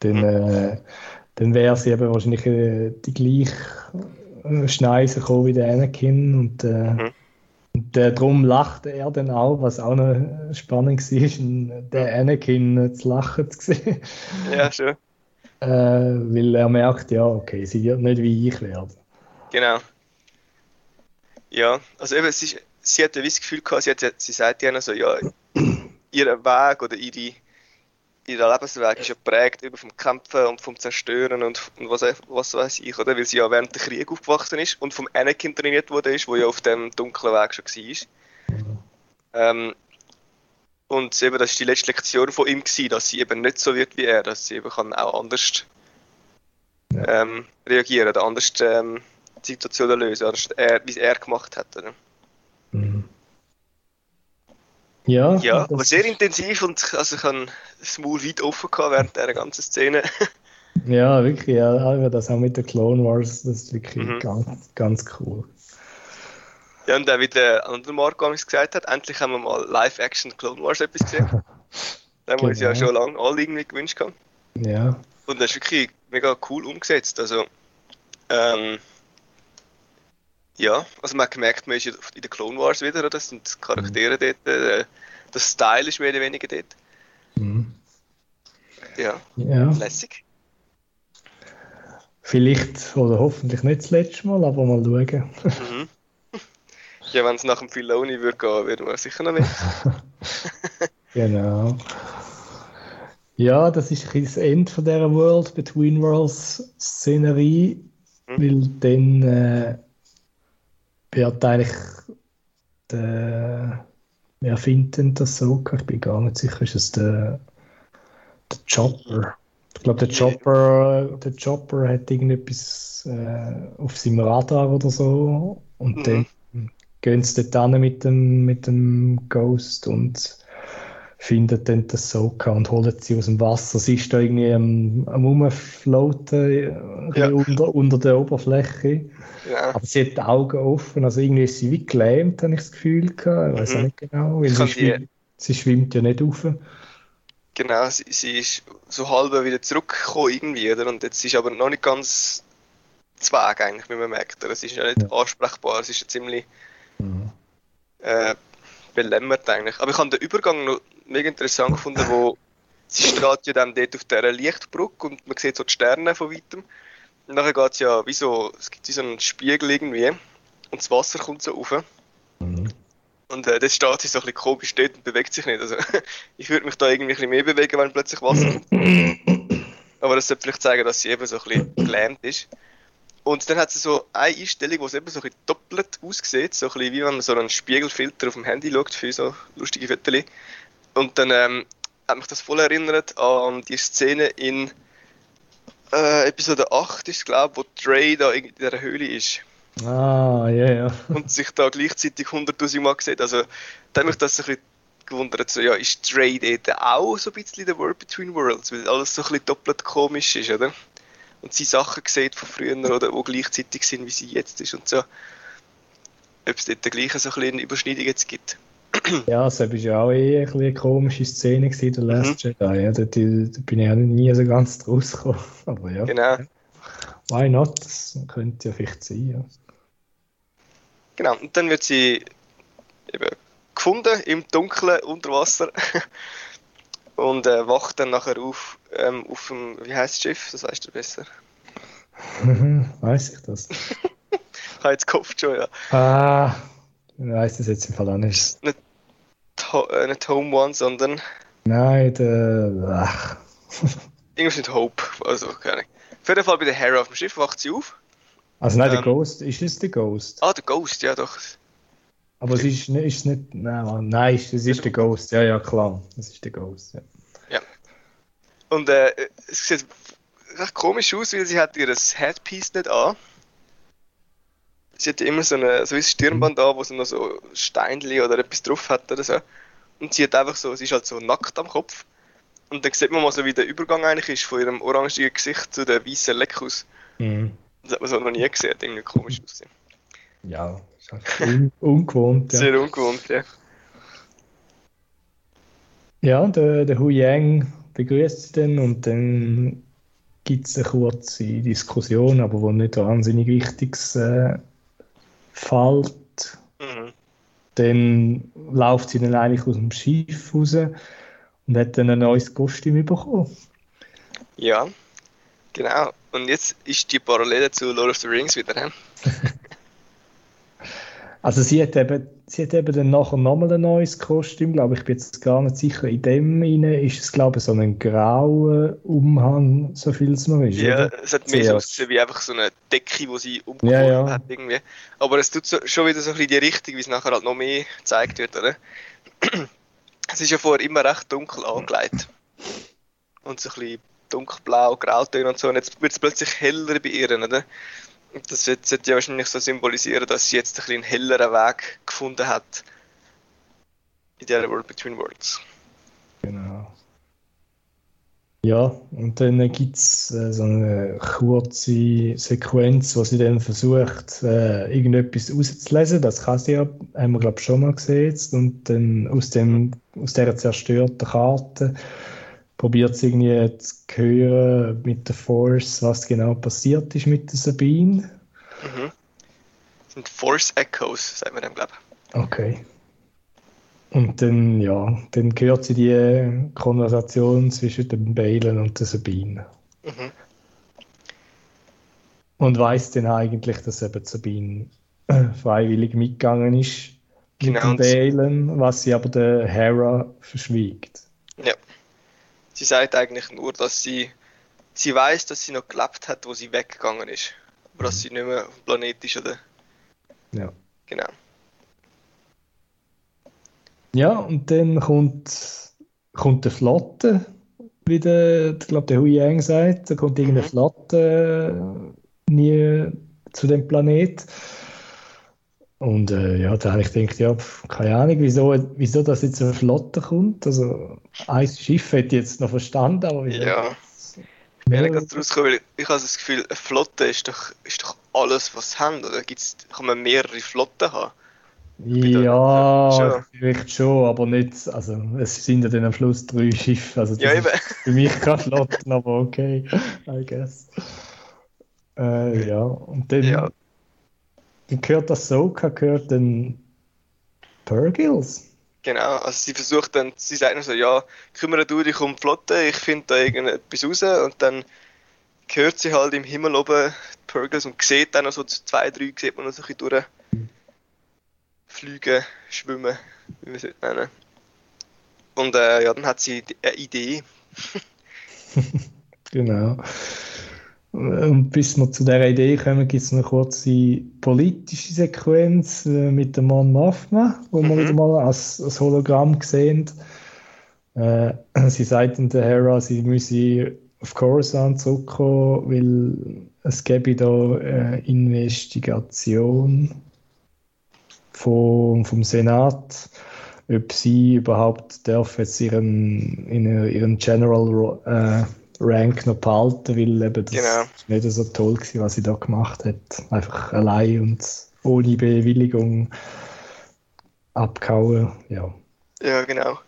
dann, äh, dann wäre sie eben wahrscheinlich äh, die gleiche äh, Schneise gekommen wie der Anakin und, äh, Mhm. und äh, darum lachte er dann auch, was auch noch äh, spannend war, der Anakin äh, zu lachen zu sehen, Ja, schon. weil er merkt, ja, okay, sie wird nicht wie ich werden. Genau. Ja, also eben, sie, sie hat ja wie das Gefühl gehabt, sie, hat, sie sagt ja noch so, ja, ihr Weg oder ihre, ihr Lebensweg ist ja geprägt über vom Kämpfen und vom Zerstören und, und was, was weiß ich, oder? Weil sie ja während des Krieg aufgewachsen ist und vom Anakin trainiert worden ist, wo ja auf dem dunklen Weg schon war. Ähm, und eben, das ist die letzte Lektion von ihm gewesen, dass sie eben nicht so wird wie er, dass sie eben kann auch anders ähm, reagieren oder anders ähm, die Situation lösen, anders er, wie es er gemacht hat. Oder? Mhm. Ja, Ja, aber sehr intensiv und also ich habe das Maul weit offen gehabt während dieser ganzen Szene. Ja, wirklich, ja, das auch mit der Clone Wars, das ist wirklich Mhm. ganz, ganz cool. ja, und auch wie der andere Marco gesagt hat, endlich haben wir mal Live-Action Clone Wars etwas gesehen. Da haben wir uns ja Genau. schon lange alle irgendwie gewünscht haben. Ja, Und das ist wirklich mega cool umgesetzt. Also, ähm, ja, also man hat gemerkt, man ist ja in den Clone Wars wieder, oder? Das sind die Charaktere dort, äh, der Style ist mehr oder weniger dort. mhm. Ja, ja. lässig. Vielleicht oder hoffentlich nicht das letzte Mal, aber mal schauen. Mhm. Ja, wenn es nach dem Filoni würde gehen, würden wir sicher noch mit. Genau. Ja, das ist ein das Ende von dieser World Between Worlds Szenerie, Mhm. weil dann äh, wird eigentlich der, wer findet denn das so? Ich bin gar nicht sicher, ist es der, der Chopper? Ich glaube, der Chopper, der Chopper hat irgendetwas äh, auf seinem Radar oder so und Mhm. dann gehen sie dort mit dem, mit dem Ghost und findet dann das Soka und holen sie aus dem Wasser. Sie ist da irgendwie am, am Rumfloaten äh, Ja. unter, unter der Oberfläche. Ja. Aber sie hat die Augen offen, also irgendwie ist sie wie gelähmt, habe ich das Gefühl gehabt. Ich weiß Mhm. auch nicht genau, weil sie schwimmt, sie schwimmt ja nicht rauf. Genau, sie, sie ist so halb wieder zurückgekommen irgendwie, oder? Und jetzt ist aber noch nicht ganz zweig eigentlich, wie man merkt. Oder? Sie ist ja nicht Ja. ansprechbar, sie ist ja ziemlich äh, belämmert eigentlich. Aber ich habe den Übergang noch mega interessant gefunden, wo sie steht ja dann dort auf dieser Lichtbrücke und man sieht so die Sterne von weitem. Und nachher geht es ja wie so, es gibt so einen Spiegel irgendwie und das Wasser kommt so rauf. Mhm. Und äh, das steht sie so ein bisschen komisch dort und bewegt sich nicht. Also ich würde mich da irgendwie ein bisschen mehr bewegen, wenn plötzlich Wasser kommt. Aber das sollte vielleicht zeigen, dass sie eben so ein bisschen gelähmt ist. Und dann hat sie so eine Einstellung, wo es eben so ein bisschen doppelt aussieht, so ein bisschen wie wenn man so einen Spiegelfilter auf dem Handy schaut für so lustige Fotos. Und dann ähm, hat mich das voll erinnert an die Szene in äh, Episode 8 ist glaube wo Trey da in dieser Höhle ist Ah, ja, ja. und sich da gleichzeitig 100'000 Mal sieht. Also, da hat mich das ein bisschen gewundert, so, ja, ist Trey dort auch so ein bisschen der World Between Worlds, weil alles so ein bisschen doppelt komisch ist, oder? Und sie Sachen sieht von früher, oder, die gleichzeitig sind, wie sie jetzt ist und so. Ob es dort gleich so ein bisschen eine Überschneidung jetzt gibt. Ja, das war ja auch eh ein eine komische Szene gewesen, der Last Jedi. Ja, da, da, bin ich auch nie so ganz draus gekommen. Aber ja, Genau. why not? Das könnte ja vielleicht sein. Ja. Genau. Und dann wird sie eben gefunden im Dunkeln unter Wasser. Und äh, wacht dann nachher auf, ähm, auf dem, wie heißt das Schiff? Das weißt du besser. Weiß ich das? Ich habe jetzt Kopf schon, ja. Ah, ich weiß das jetzt im Fall auch nicht. Ho äh, nicht Home One, sondern Nein, der. Ach. irgendwas mit Hope. Also, keine Ahnung. Auf jeden Fall bei der Hera auf dem Schiff wacht sie auf. Also nein, der Ähm. Ghost, ist es der Ghost? Ah, der Ghost, ja doch. Aber es ist, nicht- ist nicht. Nein, nein, es ist der Ghost. Ja, ja, klar. Es ist der Ghost. Ja. Und äh, es sieht recht komisch aus, weil sie hat ihr Headpiece nicht an. Sie hat immer so, eine, so ein Stirnband an, wo sie noch so Steinli oder etwas drauf hat oder so. Und sie hat einfach so, sie ist halt so nackt am Kopf. Und dann sieht man mal so, wie der Übergang eigentlich ist von ihrem orangigen Gesicht zu der weißen Leckus. Mhm. Das hat man so noch nie gesehen, hat irgendwie komisch aussehen. Ja, ist halt un ungewohnt. Ja, Sehr ungewohnt, ja. ja der, der Hu Yang begrüßt sie dann und dann gibt es eine kurze Diskussion, aber wo nicht wahnsinnig Wichtiges äh, fällt. Mhm. Dann läuft sie dann eigentlich aus dem Schiff raus und hat dann ein neues Kostüm bekommen. Ja, genau. Und jetzt ist die Parallele zu Lord of the Rings wieder. Also sie hat eben, sie hat eben dann nachher nochmal ein neues Kostüm, glaube ich, bin jetzt gar nicht sicher. In dem inne ist es, glaube ich, so ein grauer Umhang, so viel es noch ist. Ja, oder? es hat mehr so ausgesehen wie einfach so eine Decke, die sie umgeworfen Ja, ja. hat irgendwie. Aber es tut so, schon wieder so ein bisschen die Richtung, wie es nachher halt noch mehr gezeigt wird, oder? Es ist ja vorher immer recht dunkel angelegt. Und so ein bisschen dunkelblau, grautöne und so. Und jetzt wird es plötzlich heller bei ihr, oder? Das sollte ja wahrscheinlich so symbolisieren, dass sie jetzt ein bisschen einen helleren Weg gefunden hat in dieser World Between Worlds. Genau. Ja, und dann gibt es äh, so eine kurze Sequenz, wo sie dann versucht, äh, irgendetwas rauszulesen. Das kann sie ja, haben wir glaube schon mal gesehen. Und dann aus, dem, aus dieser zerstörten Karte probiert sie irgendwie zu hören mit der Force, was genau passiert ist mit der Sabine. Mhm. Das sind Force Echoes, sagen wir dem, glaube ich. Okay. Und dann, ja, dann hört sie die Konversation zwischen dem Balen und der Sabine. Mhm. Und weiß dann eigentlich, dass eben Sabine freiwillig mitgegangen ist genau. mit dem Balen, was sie aber der Hera verschwiegt. Ja. Sie sagt eigentlich nur, dass sie, sie weiß, dass sie noch gelebt hat, wo sie weggegangen ist. Aber dass mhm. sie nicht mehr auf dem Planet ist, oder? Ja. Genau. Ja, und dann kommt, kommt eine Flotte, wie der, ich glaube, der Hui Yang sagt, da kommt irgendeine mhm. Flotte äh, nie zu dem Planet. Und äh, ja, da habe ich gedacht, ja, keine Ahnung, wieso, wieso das jetzt eine Flotte kommt. Also ein Schiff hätte ich jetzt noch verstanden, aber wieso? Ja. Ich bin ganz rausgekommen, weil ich habe das Gefühl, eine Flotte ist doch, ist doch alles, was sie haben. Oder gibt's, kann man mehrere Flotten haben? Ja, schon. vielleicht schon, aber nicht. Also, es sind ja dann am Schluss drei Schiffe. Also, ja, eben. Für mich kein Flotten, aber okay, I guess. Äh, ja, und dann, ja. Gehört das Soka, gehört dann Purgils. Genau, also sie versucht dann, sie sagt dann so, ja, kümmere du dich um die Flotte, ich finde da irgendetwas raus und dann hört sie halt im Himmel oben die Purgils und sieht dann noch so zwei, drei, sieht man noch so ein bisschen durch Fliegen, Schwimmen, wie wir es nennen. Und äh, ja, dann hat sie eine Idee. genau. Und bis wir zu dieser Idee kommen, gibt es eine kurze politische Sequenz äh, mit dem Mon Mothma, wo mhm. wir wieder mal als, als Hologramm sehen. Äh, sie sagt in der Hera, sie müsse auf Coruscant zurückkommen, weil es gäbe da äh, Investigation vom, vom Senat, ob sie überhaupt dürfen jetzt ihren, ihren General äh, Rank noch behalten, weil eben das genau. nicht so toll war, was sie da gemacht hat. Einfach allein und ohne Bewilligung abgehauen, ja. Ja, genau.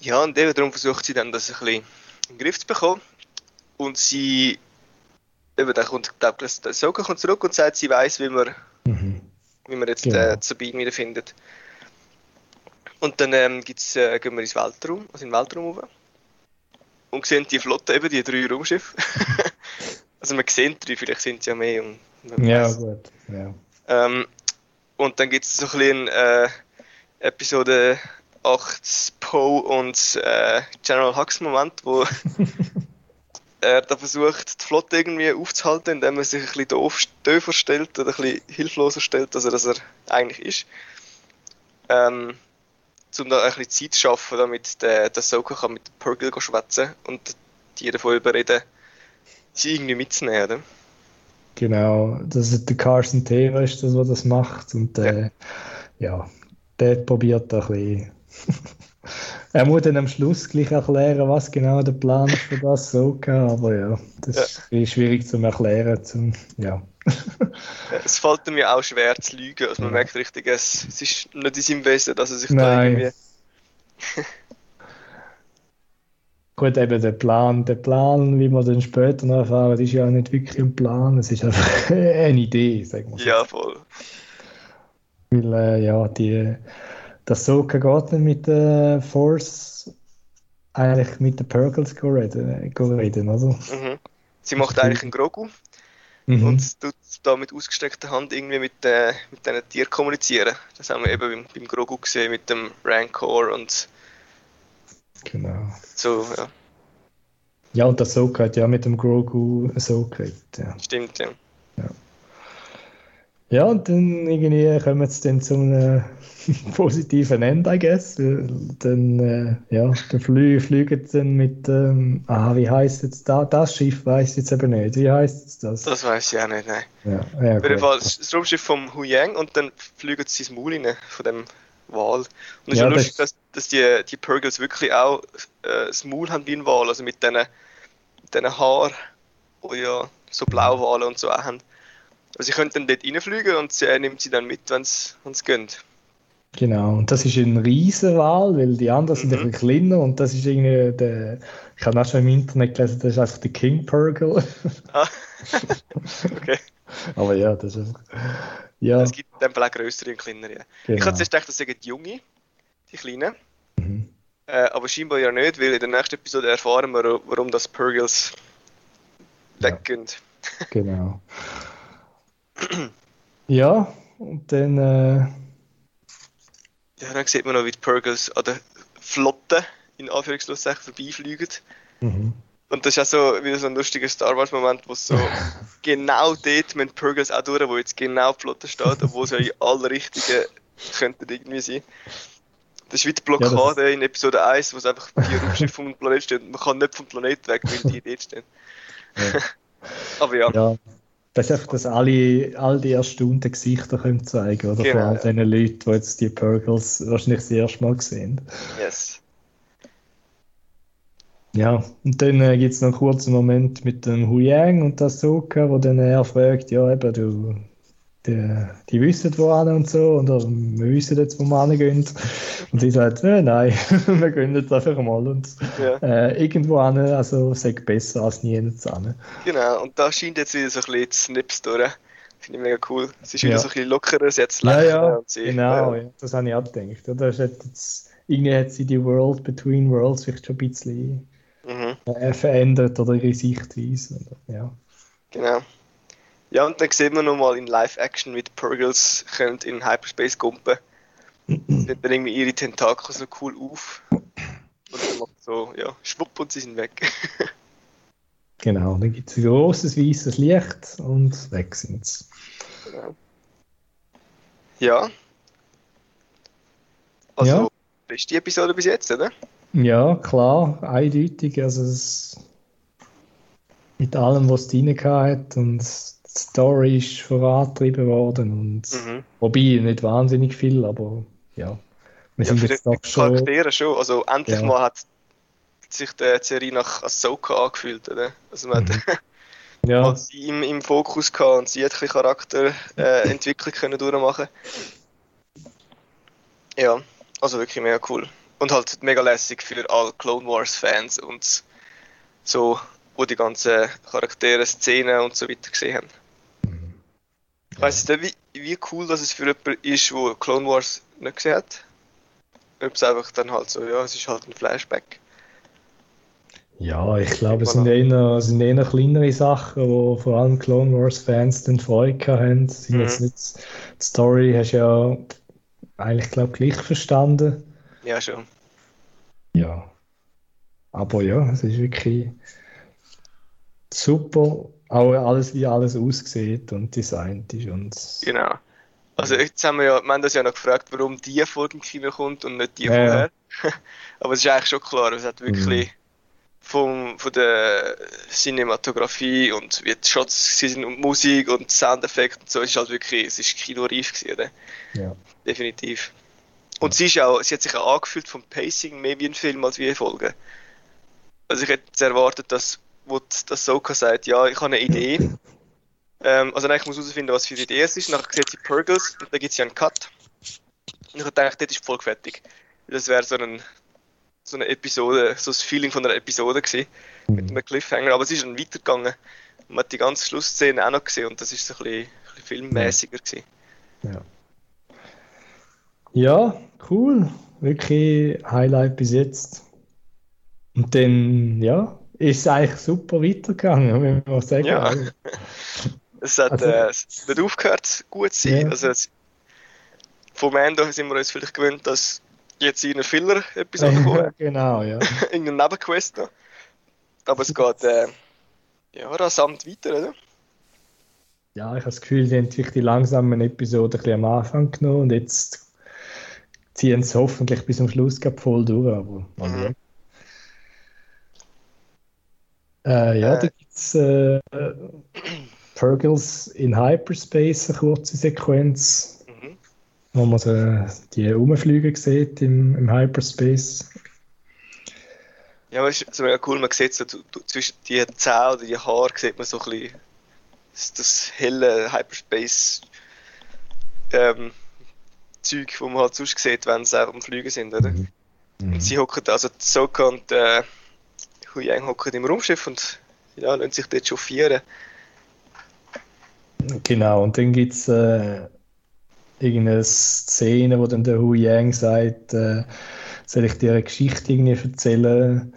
Ja, und eben darum versucht sie dann, das ein bisschen in den Griff zu bekommen. Und sie, eben, dann kommt, glaube ich, der Soka kommt zurück und sagt, sie weiß, wie man mhm wie man jetzt genau. äh, Sabine wiederfindet. Und dann ähm, gibt's, äh, gehen wir ins Weltraum, also in den Weltraum rauf. Und sehen die Flotte, eben die drei Raumschiffe. also man sieht drei, vielleicht sind es ja mehr. Und ja, gut. Ja. Ähm, und dann gibt es so ein bisschen äh, Episode 8 Poe und äh, General Hux Moment, wo er da versucht, die Flotte irgendwie aufzuhalten, indem er sich ein bisschen doof, doofer stellt oder ein bisschen hilfloser stellt, als er, dass er eigentlich ist. Ähm, um da ein bisschen Zeit zu schaffen, damit der, der Soka kann mit Purgle schwätzen und die davon überreden, sie irgendwie mitzunehmen. Oder? Genau, das ist der Carson Taylor, ist das, was das macht. Und äh, ja. ja, der probiert da ein bisschen er muss dann am Schluss gleich erklären, was genau der Plan ist für das so aber ja, das ja. ist schwierig zu erklären. Zum, ja. Es fällt mir auch schwer zu lügen, also man merkt richtig, es, es ist nicht in seinem Wesen, dass er sich Nein. da irgendwie... Gut, eben der Plan, der Plan, wie wir dann später noch erfahren, ist ja nicht wirklich ein Plan, es ist einfach eine Idee, sagen wir so. Ja, voll. Weil, äh, ja, die dass Soka geht nicht mit der Force eigentlich mit den Purgles reden, reden oder? Mhm. Sie macht eigentlich einen Grogu mhm. und tut da mit ausgestreckter Hand irgendwie mit, äh, mit diesen Tieren kommunizieren. Das haben wir eben beim, beim Grogu gesehen mit dem Rancor und genau. so, ja. Ja, und der Soka hat ja mit dem Grogu so geredet, ja. Stimmt, ja. Ja. Und dann irgendwie kommen sie dann zu einem positiven Ende, I guess. Dann, äh, ja, dann flie fliegen sie dann mit, ähm, ah, wie heißt jetzt da, das Schiff, weiß ich jetzt eben nicht. Wie heißt jetzt das? Das weiß ich auch nicht, nein. Ja, ja, Auf jeden. Fall das Raumschiff vom Huyang und dann fliegen sie ins Maul rein von dem Wal. Und es ist Ja, ja lustig, das- dass, dass die, die Purgles wirklich auch äh, das Maul haben wie ein Wal, also mit diesen mit diesen Haaren, die ja so Blauwale und so auch haben. Also sie können dann dort reinfliegen und sie äh, nimmt sie dann mit, wenn sie gehen. Genau, und das ist ein Riesenwal, weil die anderen sind Mhm. ein bisschen kleiner und das ist irgendwie der, ich habe auch schon im Internet gelesen, das ist einfach der King Purgle. Ah. okay. Aber ja, das ist einfach, ja, Es gibt Fall auch größere und kleinere. ja. Ich genau. hatte zuerst gedacht, das sind die Junge, die Kleinen. Mhm. Äh, aber scheinbar ja nicht, weil in der nächsten Episode erfahren wir, warum das Purgles Ja. weggehen. Genau. Ja, und dann, äh, Ja, dann sieht man noch, wie die Purgles an der Flotte in Anführungszeichen vorbeifliegen. mhm. Und das ist auch so wieder so ein lustiger Star Wars Moment, wo so genau dort mit Purgles auch durch, wo jetzt genau die Flotte steht, obwohl es ja in alle Richtungen könnten irgendwie sein. Das ist wie die Blockade in Episode 1, wo es einfach die Raumschiffe vom Planeten stehen man kann nicht vom Planeten weg, weil die dort stehen. Ja. Aber ja, ja, das ist einfach, dass alle, all die erstaunten Gesichter können zeigen, oder? Genau, Von all ja. den Leuten, die jetzt die Purgles wahrscheinlich das erste Mal sehen. yes. Ja, und dann äh, gibt es noch einen kurzen Moment mit dem Huyang und der Ahsoka, wo dann er fragt, ja eben, du, die, die wissen wo hin und so, oder wir wissen jetzt, wo wir hingehen. Und sie sagt, äh, nein, wir gehen jetzt einfach mal und Ja, äh, irgendwo hin, also sag besser als nie hin. genau. Und da scheint jetzt wieder so ein bisschen Snips durch. Finde ich mega cool. Es ist wieder Ja. so ein bisschen lockerer, sie hat Ja, Lächeln ja, und sie, genau, äh, ja, das habe ich auch gedacht. Oder? Jetzt, irgendwie hat sie die World Between Worlds vielleicht schon ein bisschen mhm. äh, verändert oder ihre Sichtweise. Oder? Ja. Genau. Ja, und dann sehen wir nochmal in Live-Action, die Purgles können in Hyperspace gumpen. Nehmen dann irgendwie ihre Tentakel so cool auf. Und dann macht so, ja, schwupp und sie sind weg. Genau, dann gibt es ein großes weißes Licht und weg sind sie. genau. Ja. Also, Ja. das ist die Episode bis jetzt, oder? Ja, klar, eindeutig. Also es, mit allem, was es drin hat und die Story ist vorangetrieben worden. Und, Mhm. Wobei nicht wahnsinnig viel, aber ja. Wir Ja, sind für jetzt doch schon. Charaktere schon. Also, endlich Ja. mal hat sich die Serie nach Ahsoka angefühlt, oder? Also, man hat Ja, sie im, im Fokus gehabt und sie hat ein Charakterentwicklung äh, können durchmachen. Ja, also wirklich mega cool. Und halt mega lässig für alle Clone Wars Fans und so, wo die ganzen Charaktere, Szenen und so weiter gesehen haben. Ich weiss nicht, wie, wie cool das es für jemanden ist, der Clone Wars nicht gesehen hat. Ob es einfach dann halt so, ja, es ist halt ein Flashback. ja, ich glaube, es sind eher, sind eher kleinere Sachen, wo vor allem Clone Wars Fans dann Freude haben. Sind Mhm. jetzt nicht, die Story hast du ja eigentlich, glaube ich, gleich verstanden. Ja, schon. Ja. Aber ja, es ist wirklich super. Auch alles, wie alles aussieht und designt ist. Und Genau. Also jetzt haben wir ja, wir haben das ja noch gefragt, warum die Folge im Kino kommt und nicht die Ja, ja. vorher. Aber es ist eigentlich schon klar, es hat wirklich vom, von der Cinematografie und wie die Shots sind und Musik und Soundeffekte und so, es ist halt wirklich, es ist kinoreif gewesen, ja. definitiv. Und sie ist auch, sie hat sich auch angefühlt vom Pacing mehr wie ein Film als wie eine Folge. Also ich hätte erwartet, dass, wo das Soka sagt, ja, ich habe eine Idee. Ähm, also nein, ich muss herausfinden, was für eine Idee es ist. Nachher sieht sie Purgles und dann gibt es ja einen Cut. Und ich habe gedacht, das ist Folge fertig. Das wäre so, ein, so eine Episode, so das Feeling von einer Episode gewesen, mit einem Cliffhanger. Aber es ist dann weitergegangen. Man hat die ganze Schlussszene auch noch gesehen und das ist so ein bisschen, ein bisschen filmmäßiger gewesen. Ja. ja, cool. Wirklich Highlight bis jetzt. Und dann, ja, ist es eigentlich super weitergegangen, wenn man sagen. Ja. Also, Es hat Also- äh, es hat nicht aufgehört, gut zu sein. Ja. Also, es, von Mando sind wir uns vielleicht gewöhnt, dass jetzt in einer Filler-Episode kommt, genau, ja. in einer Nebenquest noch. Aber es geht äh, ja, rasant weiter, oder? ja, ich habe das Gefühl, die haben sich die langsamen Episoden ein bisschen am Anfang genommen und jetzt ziehen sie hoffentlich bis zum Schluss voll durch. Aber mal mhm. Äh, ja, äh. da gibt es äh, Purgles in Hyperspace, eine kurze Sequenz, mhm. wo man so die Umflüge sieht im, im Hyperspace. Ja, aber es ist mega cool, man sieht so zwischen die Zähne oder die Haare sieht man so ein bisschen das, das helle Hyperspace ähm, Zeug, das man halt sonst sieht, wenn sie am Fliegen sind, oder? Mhm. Mhm. Und sie hocken, also Soka und äh, Hu Yang hocken im Raumschiff und ja, lassen sich dort chauffieren. Genau, und dann gibt es äh, irgendeine Szene, wo dann der Hu Yang sagt, äh, soll ich dir eine Geschichte irgendwie erzählen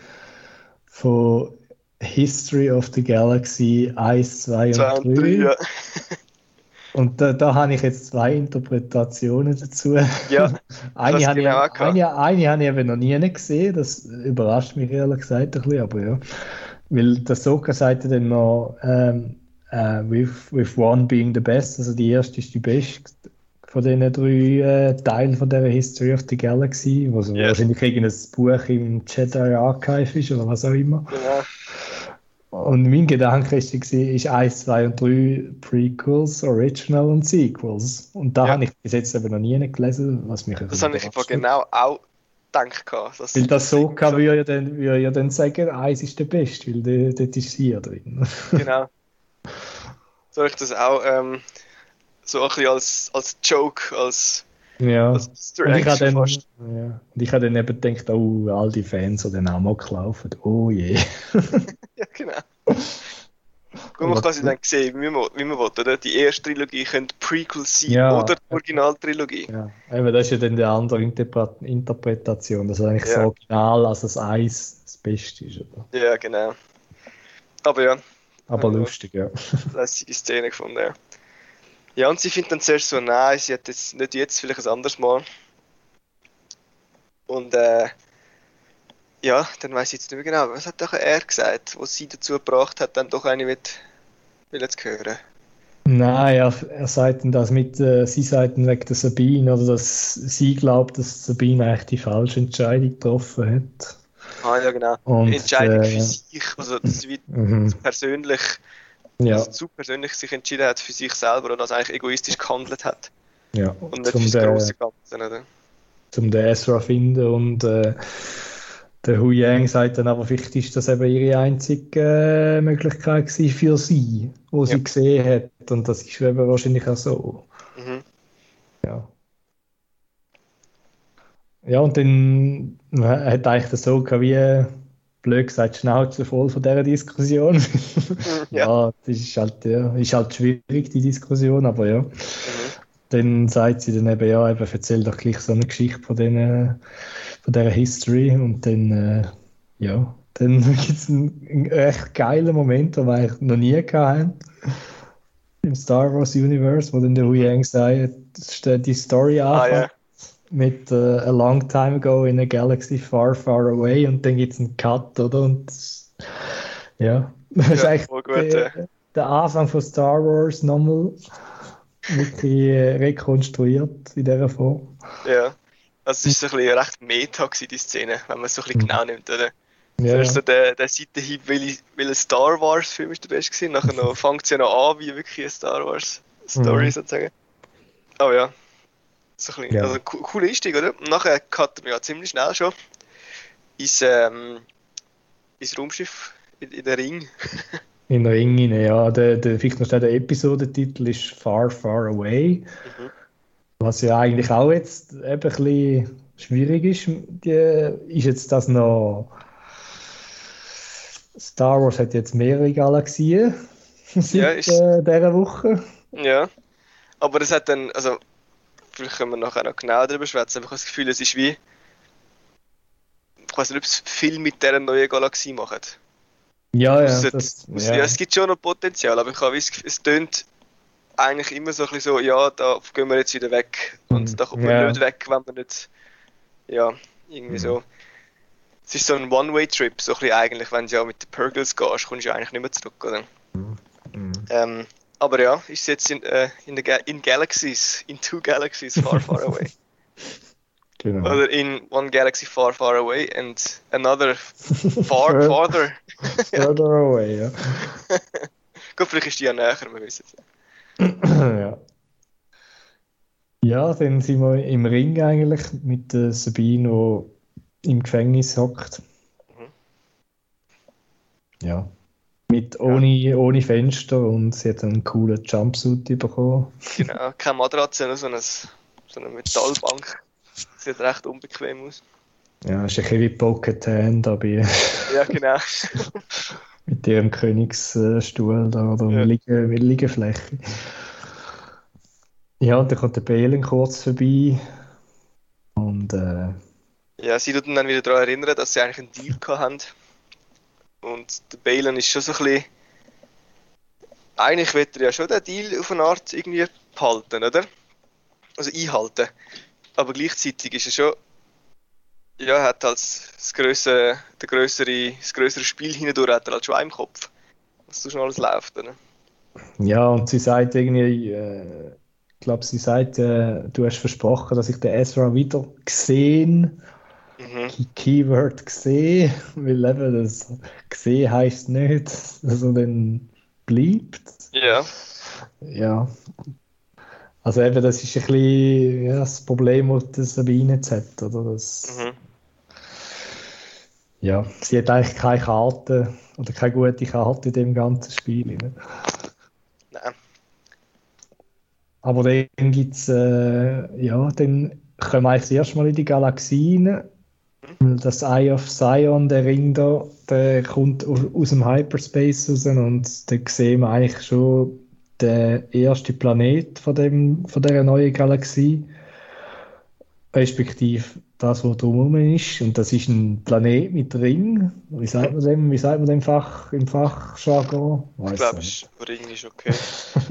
von History of the Galaxy 1, 2 und 3. Und, 3, ja. und da, da habe ich jetzt zwei Interpretationen dazu. Ja, eine, habe genau ich, eine, eine habe ich eben noch nie gesehen, das überrascht mich ehrlich gesagt ein bisschen, aber ja. Weil der Soka sagte dann noch, ähm, uh, with, with one being the best, also die erste ist die beste von diesen drei äh, Teilen von der History of the Galaxy, was yes. wahrscheinlich irgendein Buch im Jedi Archive ist oder was auch immer. Genau. Und mein Gedanke ist, ist 1, 2 und 3 Prequels, Original und Sequels. Und da ja. habe ich bis jetzt aber noch nie gelesen, was mich Das habe ich aber genau auch gedacht. Dass weil das so kann, würde ja, dann, würde ja dann sagen, 1 ist der beste, weil dort ist sie drin. Genau. Soll ich das auch ähm, so ein bisschen als, als Joke, als, ja. als und ich habe dann, ja. Und ich habe dann eben gedacht, oh, all die Fans, die den Amok laufen, oh je. ja, genau. Man kann sie dann sehen, wie man, wie man will, oder? Die erste Trilogie könnte Prequel sein ja. oder die Originaltrilogie. Ja, eben, das ist ja dann die andere Interpretation, dass eigentlich ja. das Original als das Eis das Beste ist, oder? Ja, genau. Aber ja. Aber also, lustig, ja. Lässige Szene gefunden, ja. Ja, und sie findet dann zuerst so, nein, sie hat jetzt nicht jetzt, vielleicht ein anderes Mal. Und äh, ja, dann weiß ich jetzt nicht mehr genau, was hat doch er gesagt, was sie dazu gebracht hat, dann doch eine mit will zu hören. Nein, er, er sagt dann das mit, äh, sie sagt dann wegen der Sabine, oder dass sie glaubt, dass Sabine eigentlich die falsche Entscheidung getroffen hat. Ah ja, genau. Und, Entscheidung äh, für sich, also das wird mhm. persönlich ja. also zu persönlich sich entschieden hat für sich selber und also eigentlich egoistisch gehandelt hat. Ja. Und nicht fürs große Ganze. Oder? Zum den Ezra finden und äh, der Hu Yang sagt dann aber, vielleicht ist das eben ihre einzige äh, Möglichkeit für sie, wo ja. sie gesehen hat. Und das ist eben wahrscheinlich auch so. Mhm. Ja. Ja, und dann hat eigentlich das so wie blöd gesagt, Schnauze voll von dieser Diskussion. ja. ja, das ist halt, ja, ist halt schwierig, die Diskussion, aber ja. Mhm. Dann sagt sie dann eben, ja, eben, erzähl doch gleich so eine Geschichte von, den, von dieser History und dann, äh, ja, dann gibt es einen, einen echt geilen Moment, den wir eigentlich noch nie hatten. Im Star Wars Universe, wo dann der Hu Yang sagt, die Story ah, anfängt. Ah, ja mit uh, A Long Time Ago in a Galaxy Far, Far Away und dann gibt es einen Cut, oder? Und ja, das ja, ist eigentlich gut, der, ja. der, Anfang von Star Wars nochmal wirklich äh, rekonstruiert in dieser Form. Ja, also es ist so ein bisschen recht meta gewesen, die Szene, wenn man es so ein bisschen mhm. genau nimmt, oder? Ja. Zuerst so der, der Seitenhieb, weil, weil ein Star Wars Film ist der beste gewesen, nachher noch, fängt es ja noch an wie wirklich eine Star Wars Story mhm. sozusagen. Aber ja, so ein bisschen, ja. Also coole Einstieg, oder? Und nachher cutten wir ja ziemlich schnell schon ins, ähm, ins Raumschiff, in, in den Ring. in den Ring rein, ja. Der, der, vielleicht noch der Episodentitel ist Far, Far Away. Mhm. Was ja eigentlich auch jetzt eben ein bisschen schwierig ist. Die, ist jetzt das noch. Star Wars hat jetzt mehrere Galaxien seit ja, ist, äh, dieser Woche. Ja, aber das hat dann, also vielleicht können wir nachher noch genau darüber schwätzen, aber ich habe das Gefühl, es ist wie. Ich weiß nicht, ob es viel mit dieser neuen Galaxie macht. Ja, ja, das, ja. ja. Es gibt schon noch Potenzial, aber ich habe es, es tönt eigentlich immer so ein bisschen so, ja, da gehen wir jetzt wieder weg. Und mhm. da kommt man ja. nicht weg, wenn man nicht. Ja, irgendwie mhm. so. Es ist so ein One-Way-Trip, so ein bisschen eigentlich, wenn du ja mit den Purgles gehst, kommst du ja eigentlich nicht mehr zurück, oder? Mhm. Ähm, aber ja, ist jetzt in, äh, in, the Ga in Galaxies, in two Galaxies far, far away. Genau. Oder in one galaxy far, far away and another far, farther. Further away, ja. Gut, vielleicht ist die ja näher, wir wissen es. ja. Ja, dann sind wir im Ring eigentlich mit der Sabine, die im Gefängnis hockt. Mhm. Ja. Mit ohne, ohne Fenster und sie hat einen coolen Jumpsuit bekommen. Genau, keine Matratze, nur so eine, so eine Metallbank. Sieht recht unbequem aus. Ja, ist ein bisschen wie Pocket Hand, aber Ja, genau. mit ihrem Königsstuhl da oder Ja. Liege, Liegefläche. Ja, und dann kommt der Balen kurz vorbei. Und äh, Ja, sie tut ihn dann wieder daran erinnern, dass sie eigentlich einen Deal gehabt haben. Und der Balen ist schon so ein bisschen. Eigentlich wird er ja schon den Deal auf eine Art irgendwie behalten, oder? Also einhalten. Aber gleichzeitig ist er schon. Ja, er hat als das größere, der größere, das größere Spiel hindurch hat er halt schon im Kopf. Was schon alles läuft, oder? ja, und sie sagt irgendwie, äh, ich glaube, sie sagt, äh, du hast versprochen, dass ich den Ezra wieder gesehen, Mhm. Key- Keyword gesehen, weil eben das gesehen heißt nicht, dass er dann bleibt. Ja, Ja. Also eben, das ist ein bisschen ja, das Problem, das die Sabine jetzt hat, oder? Das, mhm. ja, sie hat eigentlich keine Karte oder keine gute Karte in dem ganzen Spiel. Ne? Nein. Aber dann gibt es, äh, ja, dann kommen wir eigentlich das erste Mal in die Galaxie rein. Das Eye of Zion, der Ring da, der kommt aus dem Hyperspace raus und dann sehen wir eigentlich schon den ersten Planet von, dem, von dieser neuen Galaxie. Respektive das, was drumherum ist. Und das ist ein Planet mit Ring. Wie sagt man dem, wie sagt man dem Fach, im Fachjargon? Ich glaube, Ring ist okay.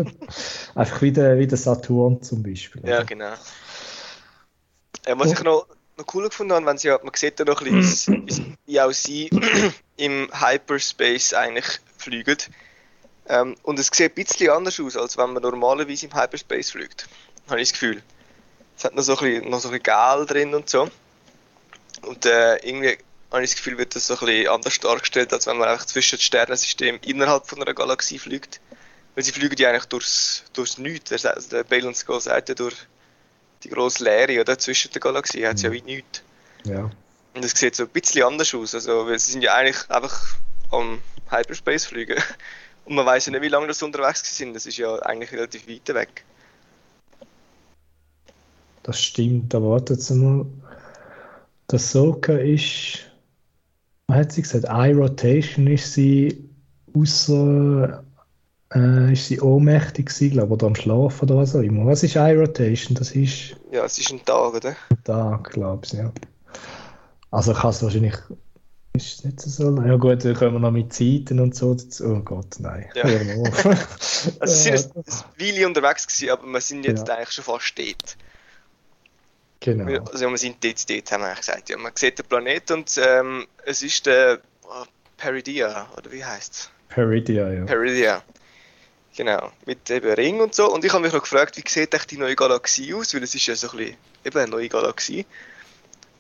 Einfach wie der, wie der Saturn zum Beispiel. Ja, genau. Äh, was ich noch, noch cool gefunden habe, wenn sie man sieht ja noch ein bisschen, wie- wie- auch sie im Hyperspace eigentlich fliegen. Ähm, und es sieht ein bisschen anders aus, als wenn man normalerweise im Hyperspace fliegt. Habe ich das Gefühl. Es hat noch so ein bisschen, noch so ein bisschen Gel drin und so. Und äh, irgendwie habe ich das Gefühl, wird das so ein bisschen anders dargestellt, als wenn man einfach zwischen das Sternensystem innerhalb von einer Galaxie fliegt. Weil sie fliegen ja eigentlich durchs, durchs Nichts. Der, der Balance Goal sagt ja durch die grosse Leere oder? zwischen der Galaxie hat es ja wie nichts. Ja. Und es sieht so ein bisschen anders aus. Also, weil sie sind ja eigentlich einfach am Hyperspace fliegen. Und man weiß ja nicht, wie lange das unterwegs sind. Das ist ja eigentlich relativ weit weg. Das stimmt, aber warte jetzt mal. Das Soka ist, was hat sie gesagt? Eye Rotation ist sie außer, äh, ist sie ohnmächtig gewesen, glaube ich, oder am Schlafen oder was auch immer. Was ist Eye Rotation? Das ist Ja, es ist ein Tag, oder? ein Tag, glaube ich, ja. Also kann es wahrscheinlich, ist es nicht so? Ja gut, dann kommen wir noch mit Zeiten und so dazu. Oh Gott, nein. Ja. Also, sie sind ein, Weile unterwegs gewesen, aber wir sind jetzt Ja. eigentlich schon fast dort. Genau. Also, wir sind jetzt dort, haben wir eigentlich gesagt. Ja, man sieht den Planet und ähm, es ist der oh, Peridia, oder wie heißt es? Peridia, ja. Peridia. Genau, mit eben Ring und so. Und ich habe mich noch gefragt, wie sieht echt die neue Galaxie aus? Weil es ist ja so ein bisschen eben eine neue Galaxie.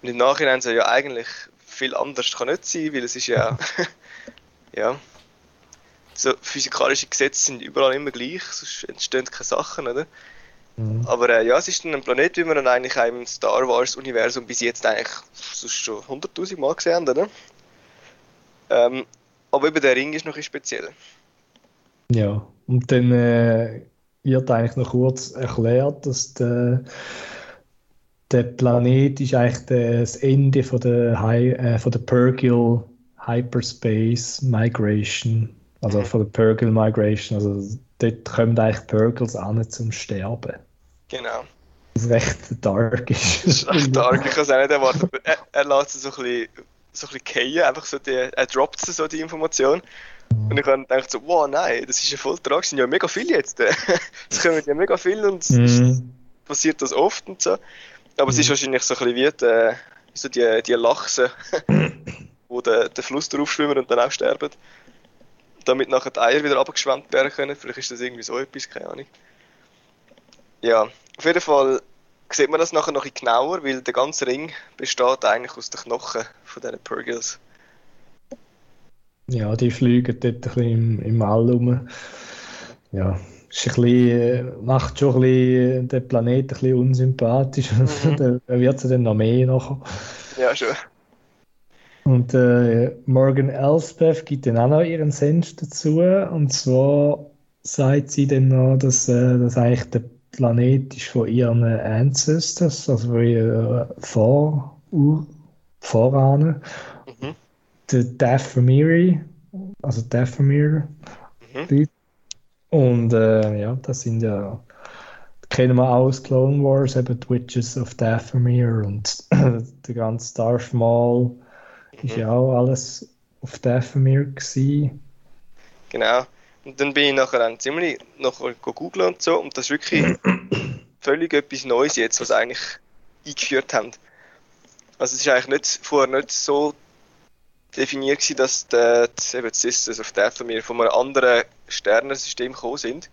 Und im Nachhinein so, ja eigentlich viel anders kann nicht sein, weil es ist ja, ja, so physikalische Gesetze sind überall immer gleich, sonst entstehen keine Sachen, oder? Mhm. Aber äh, ja, es ist ein Planet, wie wir dann eigentlich auch im Star Wars Universum bis jetzt eigentlich sonst schon 100.000 Mal gesehen haben, oder? Ähm, aber eben der Ring ist noch ein speziell. Ja, und dann äh, wird eigentlich noch kurz erklärt, dass der, der Planet ist eigentlich das Ende von der, Hi, äh, von der Purgil Hyperspace Migration, also Mhm. von der Purgil Migration, also dort kommen eigentlich Purgils an zum Sterben. Genau. Was recht dark ist. Das ist echt arg, ich kann es auch nicht erwarten. Er, er lässt es so ein bisschen, so ein bisschen fallen, einfach so die, er droppt so die Information. Und ich habe gedacht so, wow, nein, das ist ja voll tragisch, sind ja mega viele jetzt. Es kommen ja mega viele und es ist- Mhm. passiert das oft und so. Aber es ist Mhm. wahrscheinlich so ein bisschen wie die, so die, die Lachsen, wo der, der Fluss drauf schwimmen und dann auch sterben. damit nachher die Eier wieder abgeschwemmt werden können. Vielleicht ist das irgendwie so etwas, keine Ahnung. Ja, auf jeden Fall sieht man das nachher noch ein genauer, weil der ganze Ring besteht eigentlich aus den Knochen von diesen Purgils. Ja, die fliegen dort ein bisschen im, im All rum. Ja, ist ein bisschen, macht schon ein bisschen den Planeten ein bisschen unsympathisch. Mhm. da wird es dann noch mehr nachher. Ja, schon. Und äh, Morgan Elsbeth gibt dann auch noch ihren Senf dazu. Und zwar sagt sie dann noch, dass äh, das eigentlich der Planet ist von ihren Ancestors, also von ihren Vor Vorahnen. Mhm. Der Dathomiri, also Dathomir. Mhm. Und äh, ja, das sind ja, kennen wir aus Clone Wars, eben die Witches of Dathomir und der ganze Darth Maul ist ja auch alles auf Dathomir gewesen. Genau. Und dann bin ich nachher dann ziemlich nachher googeln und so und das ist wirklich völlig etwas Neues jetzt, was eigentlich eingeführt haben. Also es ist eigentlich nicht, vorher nicht so definiert gewesen, dass die, die, Sisters of Dathomir von einem anderen Sternensystem gekommen sind.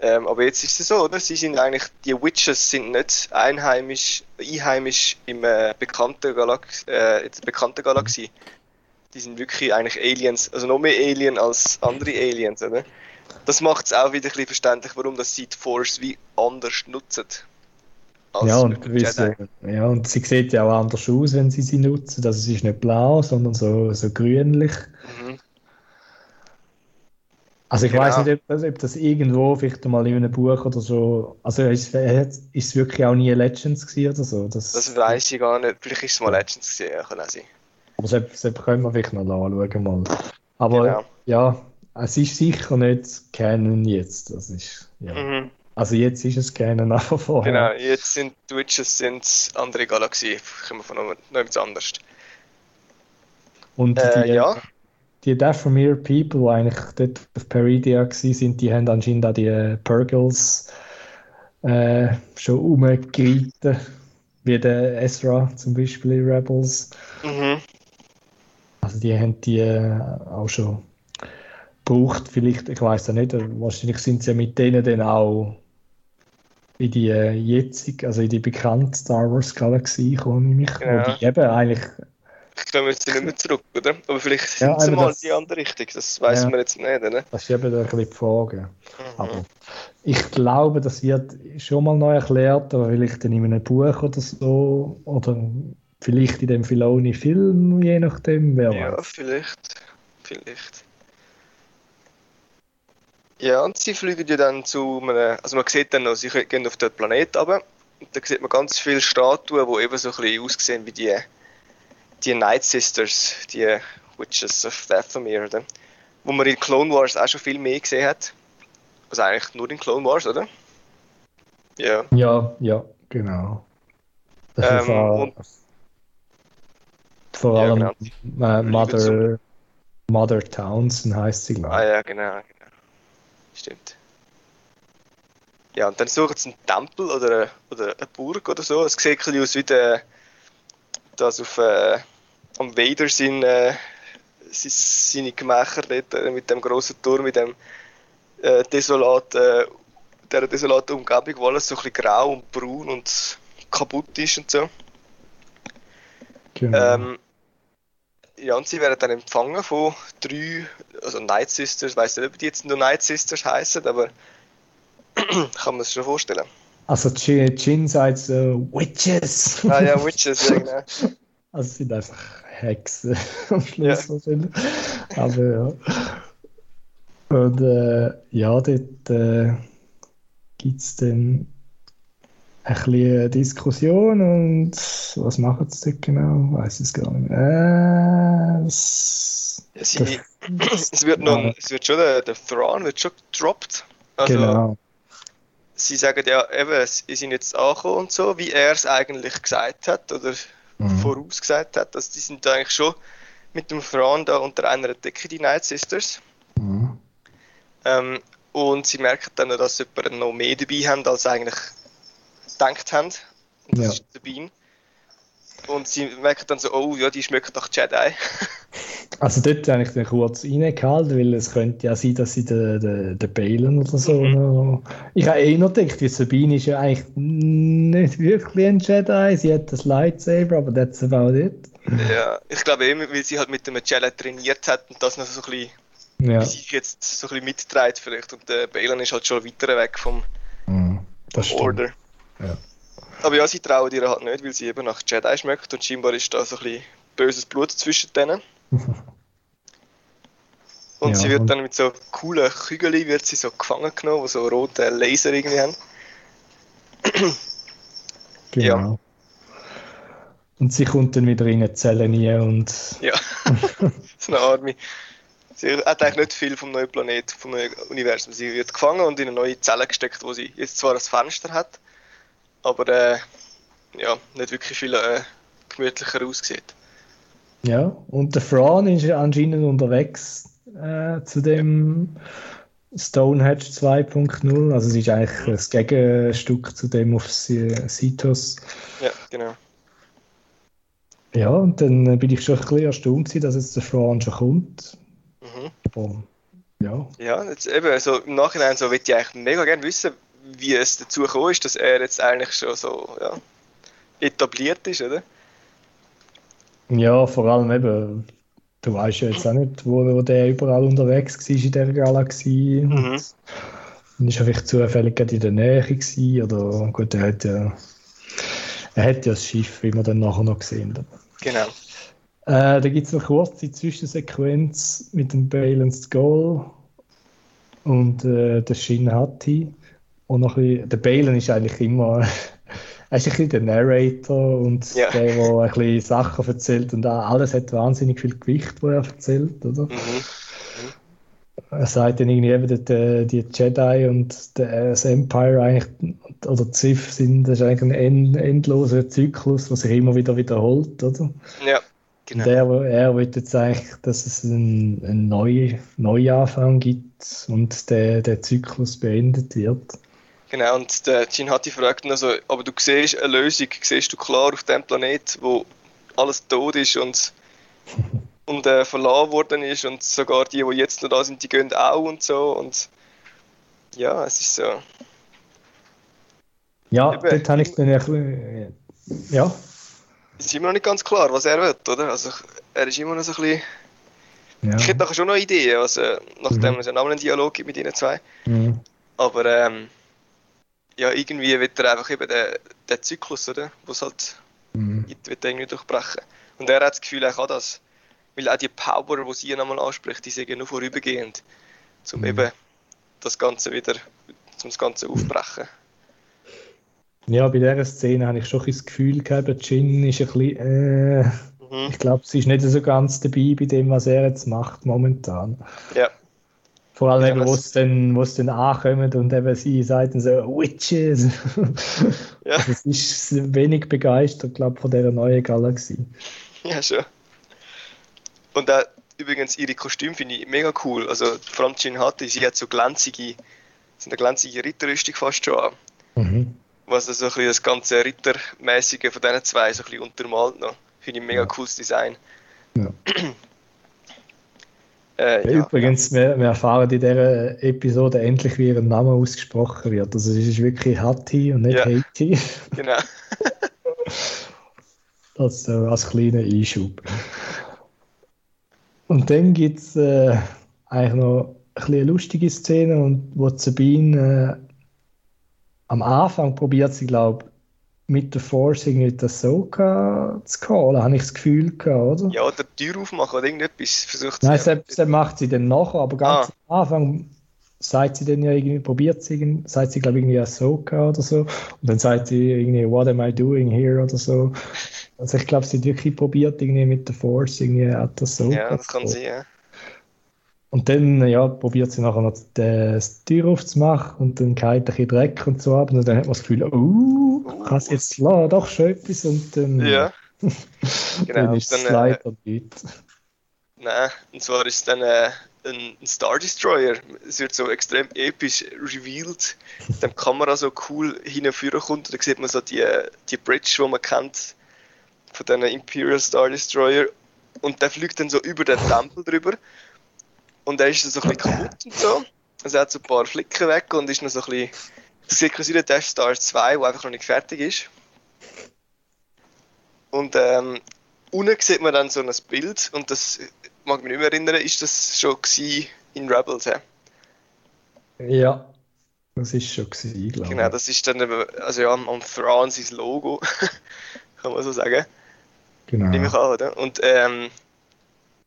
Ähm, aber jetzt ist es so, oder? Sie sind eigentlich, die Witches sind nicht einheimisch, einheimisch im äh, bekannten Galax äh, bekannten Galaxie. Die sind wirklich eigentlich Aliens, also noch mehr Alien als andere Aliens, oder? Das macht es auch wieder ein bisschen verständlich, warum das sie Force wie anders nutzen. Ja und, sie, ja, und sie sieht ja auch anders aus, wenn sie sie nutzen. Also sie ist nicht blau, sondern so, so grünlich. Mhm. Also ich genau. weiß nicht, ob, ob, das irgendwo vielleicht mal in einem Buch oder so. Also ist, ist es wirklich auch nie Legends gewesen oder so? Das, das weiß ich gar nicht. Vielleicht ist es mal Legends gewesen, ja, kann auch sein. Aber das, das können wir vielleicht noch anschauen mal. Aber genau. ja, es ist sicher nicht Canon jetzt. Das ist, ja. Mhm. Also jetzt ist es Canon, aber vorher. Genau, jetzt sind die Witches sind andere Galaxie, kommen von noch etwas anderes. Und äh, die, ja die Dathomir People, die eigentlich dort auf Peridia sind, die haben anscheinend auch die äh, Purgles äh, schon umgereiten, wie der Ezra zum Beispiel in Rebels. Mhm. Also die haben die äh, auch schon gebraucht, vielleicht, ich weiß ja nicht, wahrscheinlich sind sie ja mit denen dann auch in die äh, jetzige, also in die bekannte Star Wars Galaxie gekommen, mich, ja. wo die eben eigentlich ich komme jetzt nicht mehr zurück, oder? Aber vielleicht sind ja, sie mal das, in die andere Richtung, das weiß ja, man jetzt nicht, oder? Das ist eben ein bisschen die Frage. Mhm. Aber ich glaube, das wird schon mal neu erklärt, aber vielleicht in einem Buch oder so, oder vielleicht in dem Filoni-Film, je nachdem, wer Ja, weiß. vielleicht, vielleicht. Ja, und sie fliegen ja dann zu einem, also man sieht dann noch, sie gehen auf den Planeten runter, und da sieht man ganz viele Statuen, die eben so ein bisschen aussehen wie die die Night Sisters, die Witches of Dathomir, oder? wo man in Clone Wars auch schon viel mehr gesehen hat. Also eigentlich nur in Clone Wars, oder? Ja. Ja, ja, genau. Das ähm, ist auch, vor allem ja, genau. Mother, Mother Townsend heißt sie, glaube ich. Ah ja, genau. Stimmt. Ja, und dann suchen sie einen Tempel oder eine, oder eine Burg oder so. Es sieht ein bisschen aus wie der, das auf äh, am Vader sein, äh, seine Gemächer dort, äh, mit dem grossen Turm, mit dem äh, desolat, äh, der desolaten Umgebung, wo alles so ein bisschen grau und braun und kaputt ist und so. Genau. Ähm, ja, und sie werden dann empfangen von drei, also Night Sisters, ich weiß nicht, ob die jetzt nur Night Sisters heißen, aber kann man sich schon vorstellen. Also Jin sagt so, Witches! Ah ja, Witches, ja genau. Also sind einfach Hexen am Schluss ja. wahrscheinlich. Aber ja. Und äh, ja, dort äh, gibt es dann ein bisschen Diskussion und was machen sie dort genau? Weiß ich es gar nicht mehr. Äh, es, ja, es, wird noch, es wird schon, der, der Thrawn wird schon gedroppt. Also, genau. Sie sagen ja eben, sie sind jetzt angekommen und so, wie er es eigentlich gesagt hat, oder mhm. vorausgesagt hat. Also die sind eigentlich schon mit dem Thrawn da unter einer Decke, die Night Sisters. Mhm. Ähm, und sie merken dann, dass sie noch mehr dabei haben, als eigentlich gedacht haben. Und das ja. ist Sabine. Und sie merken dann so, oh ja, die schmecken nach Jedi. Also dort habe ich dann kurz reingehalten, weil es könnte ja sein, dass sie den, den, den Balen oder so mhm. noch... Ich habe eh noch gedacht, wie Sabine ist ja eigentlich nicht wirklich ein Jedi, sie hat das Lightsaber, aber that's about it. Ja, ich glaube eben, weil sie halt mit dem Jedi trainiert hat und das noch so ein bisschen, ja. sich jetzt so ein bisschen mitträgt vielleicht und der Balen ist halt schon weiter weg vom, mhm, Order. Ja. Aber ja, sie trauen ihr halt nicht, weil sie eben nach Jedi schmeckt und scheinbar ist da so ein bisschen böses Blut zwischen denen. Und ja, sie wird dann mit so coolen Kügeln wird sie so gefangen genommen, die so rote Laser irgendwie haben. genau. Ja. Und sie kommt dann wieder in eine Zelle rein und... Ja, das ist eine Arme. Sie hat eigentlich nicht viel vom neuen Planet, vom neuen Universum. Sie wird gefangen und in eine neue Zelle gesteckt, wo sie jetzt zwar ein Fenster hat, aber äh, ja, nicht wirklich viel äh, gemütlicher aussieht. Ja, und der Fran ist anscheinend unterwegs äh, zu dem Stonehenge 2.0. Also es ist eigentlich das Gegenstück zu dem auf Citos. Ja, genau. Ja, und dann bin ich schon ein bisschen erstaunt, dass jetzt der Fran schon kommt. Mhm. Aber, ja. Ja, jetzt eben, also im Nachhinein so würde ich eigentlich mega gerne wissen, wie es dazu gekommen ist, dass er jetzt eigentlich schon so ja, etabliert ist, oder? Ja, vor allem eben, du weißt ja jetzt auch nicht, wo, wo der überall unterwegs war in dieser Galaxie. Mhm. Und ist er vielleicht zufällig in der Nähe gewesen, oder gut, er hat ja, er hat ja das Schiff, wie wir dann nachher noch gesehen haben. Genau. Äh, da gibt es noch kurz die Zwischensequenz mit dem Balanced Goal und äh, der Shin Hati. Und noch ein bisschen, der Balen ist eigentlich immer er ist ein bisschen der Narrator und ja. der, der ein bisschen Sachen erzählt und alles hat wahnsinnig viel Gewicht, wo er erzählt, oder? Mhm. Mhm. Er sagt dann irgendwie eben, die, die Jedi und das Empire eigentlich, oder die Sith sind, das ist eigentlich ein end, endloser Zyklus, der sich immer wieder wiederholt, oder? Ja, genau. Und er, er will jetzt eigentlich, dass es einen, einen neuen Neuanfang gibt und der, der Zyklus beendet wird. Genau, und der Gin Hatti fragt ihn also, aber du siehst eine Lösung, siehst du klar auf dem Planet, wo alles tot ist und, und äh, verlassen worden ist und sogar die, die jetzt noch da sind, die gehen auch und so und ja, es ist so. Ja, Eben, dort habe ich dann ein bisschen, ja. Es ist immer noch nicht ganz klar, was er will, oder? Also er ist immer noch so ein bisschen... Ja. Ich hätte nachher schon noch Ideen, also, nachdem mhm. es einen anderen Dialog gibt mit ihnen zwei. Mhm. Aber ähm, ja, irgendwie wird er einfach eben den, den Zyklus, oder? Wo es halt mhm. wird irgendwie durchbrechen. Und er hat das Gefühl, er kann das. Weil auch die Power, die sie nochmal anspricht, die sind ja nur vorübergehend. Um mhm. eben das Ganze wieder, zum das Ganze aufbrechen. Ja, bei dieser Szene habe ich schon das Gefühl gehabt, Jin ist ein bisschen, äh, mhm. ich glaube, sie ist nicht so ganz dabei bei dem, was er jetzt macht momentan. Ja. Vor allem, ja, wo es dann, wo's dann ankommt und eben sie sagen so, Witches. ja. Also, es ist wenig begeistert, glaube ich, von dieser neuen Galaxie. Ja, schon. Und auch, übrigens, ihre Kostüme finde ich mega cool. Also, vor allem Jin Hati, sie hat so glänzige, so eine glänzige Ritterrüstung fast schon an. Mhm. Was also ein bisschen das ganze Rittermäßige von diesen zwei so ein bisschen untermalt noch. Finde ich ein mega ja. cooles Design. Ja. Äh, ja, Übrigens, wir, wir, erfahren in dieser Episode endlich, wie ihr Name ausgesprochen wird. Also es ist wirklich Hatti und nicht ja. Haiti. Genau. das äh, als kleiner Einschub. Und dann gibt es äh, eigentlich noch eine lustige Szene, und wo Sabine äh, am Anfang probiert sie, glaube mit der Force irgendwie das so zu callen, habe ich das Gefühl gehabt, oder? Ja, oder die Tür aufmachen oder irgendetwas versucht sie. Nein, das, das macht sie dann nachher, aber ganz ah. am Anfang sagt sie dann ja irgendwie, probiert sie, irgendwie, sagt sie glaube ich irgendwie Ahsoka oder so und dann sagt sie irgendwie, what am I doing here oder so. Also ich glaube, sie hat wirklich probiert irgendwie mit der Force irgendwie das so. Ja, das kann sie, ja. Und dann ja, probiert sie nachher noch die, Tür aufzumachen und dann geht ein bisschen Dreck und so ab. Und dann hat man das Gefühl, oh, kann es jetzt lassen, doch schon etwas. Und dann, ja. genau, dann ist es leider äh, nicht. Nein, und zwar ist es dann äh, ein, ein Star Destroyer. Es wird so extrem episch revealed. Dann die Kamera so cool hinführen kommt. Und dann sieht man so die, die Bridge, die man kennt von diesen Imperial Star Destroyer und der fliegt dann so über den Tempel drüber und er ist dann so ein bisschen kaputt und so. Also er hat so ein paar Flicken weg und ist noch so ein bisschen, es sieht aus wie der Death Star 2, der einfach noch nicht fertig ist. Und ähm, unten sieht man dann so ein Bild und das mag mich nicht mehr erinnern, ist das schon in Rebels, ja? Ja, das ist schon gewesen, glaube ich. Genau, das ist dann also ja, am, am Thrawn sein Logo, kann man so sagen. Genau. Nehme ich an, oder? Und ähm,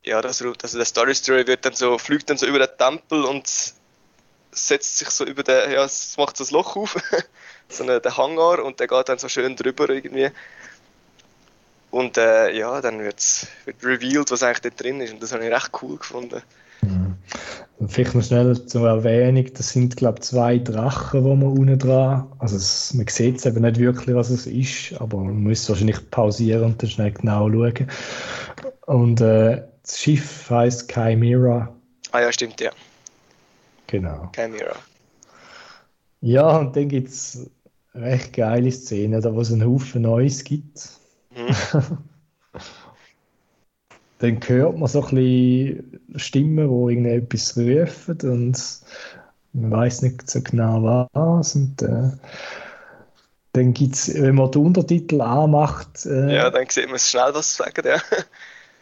ja, das, also der Story Story wird dann so, fliegt dann so über den Tempel und setzt sich so über den, ja, es macht so ein Loch auf, so einen, den Hangar und der geht dann so schön drüber irgendwie. Und äh, ja, dann wird's, wird revealed, was eigentlich da drin ist und das habe ich recht cool gefunden. Mhm. Vielleicht noch schnell zur Erwähnung, das sind glaube ich zwei Drachen, die man unten dran, also es, man sieht es eben nicht wirklich, was es ist, aber man muss wahrscheinlich pausieren und dann schnell genau schauen. Und äh, das Schiff heißt Chimera. Ah ja, stimmt, ja. Genau. Chimera. Ja, und dann gibt es recht geile Szenen, da wo es einen Haufen Neues gibt. Mhm. dann hört man so ein bisschen Stimmen, die irgendetwas rufen und man weiß nicht so genau was. Und äh, dann gibt es, wenn man den Untertitel anmacht. Äh, ja, dann sieht man es schnell, was sie sagen, ja.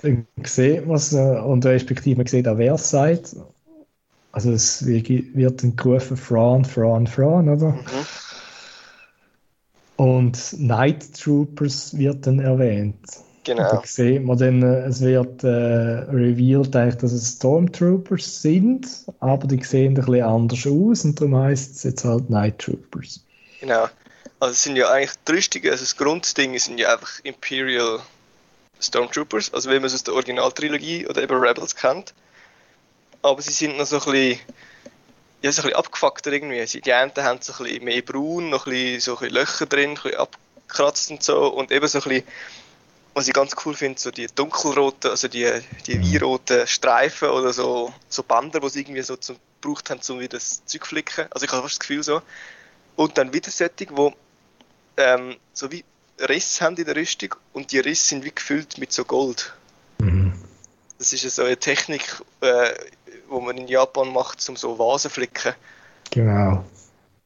dann sieht man es und respektive man sieht auch, wer es sagt. Also es wird dann gerufen, Fran, Fran, Fran, oder? Mhm. Und Night Troopers wird dann erwähnt. Genau. Da sieht man dann, äh, es wird äh, revealed, eigentlich, dass es Stormtroopers sind, aber die sehen ein bisschen anders aus und darum heißt es jetzt halt Night Troopers. Genau. Also es sind ja eigentlich die Rüstungen, also das Grundding sind ja einfach Imperial Stormtroopers, also wie man es aus der Originaltrilogie oder eben Rebels kennt. Aber sie sind noch so ein bisschen, ja, so ein bisschen abgefuckter irgendwie. Die einen haben so ein bisschen mehr braun, noch ein bisschen, so ein bisschen Löcher drin, ein bisschen abgekratzt und so und eben so ein bisschen was ich ganz cool finde, so die dunkelroten, also die, die weinroten Streifen oder so, so Bänder, die sie irgendwie so zum, gebraucht haben, um wieder das Zeug zu flicken. Also ich habe fast das Gefühl so. Und dann wieder Setting, wo ähm, so wie Risse haben in der Rüstung und die Risse sind wie gefüllt mit so Gold. Mhm. Das ist so eine Technik, äh, wo man in Japan macht, um so Vasen flicken. Genau.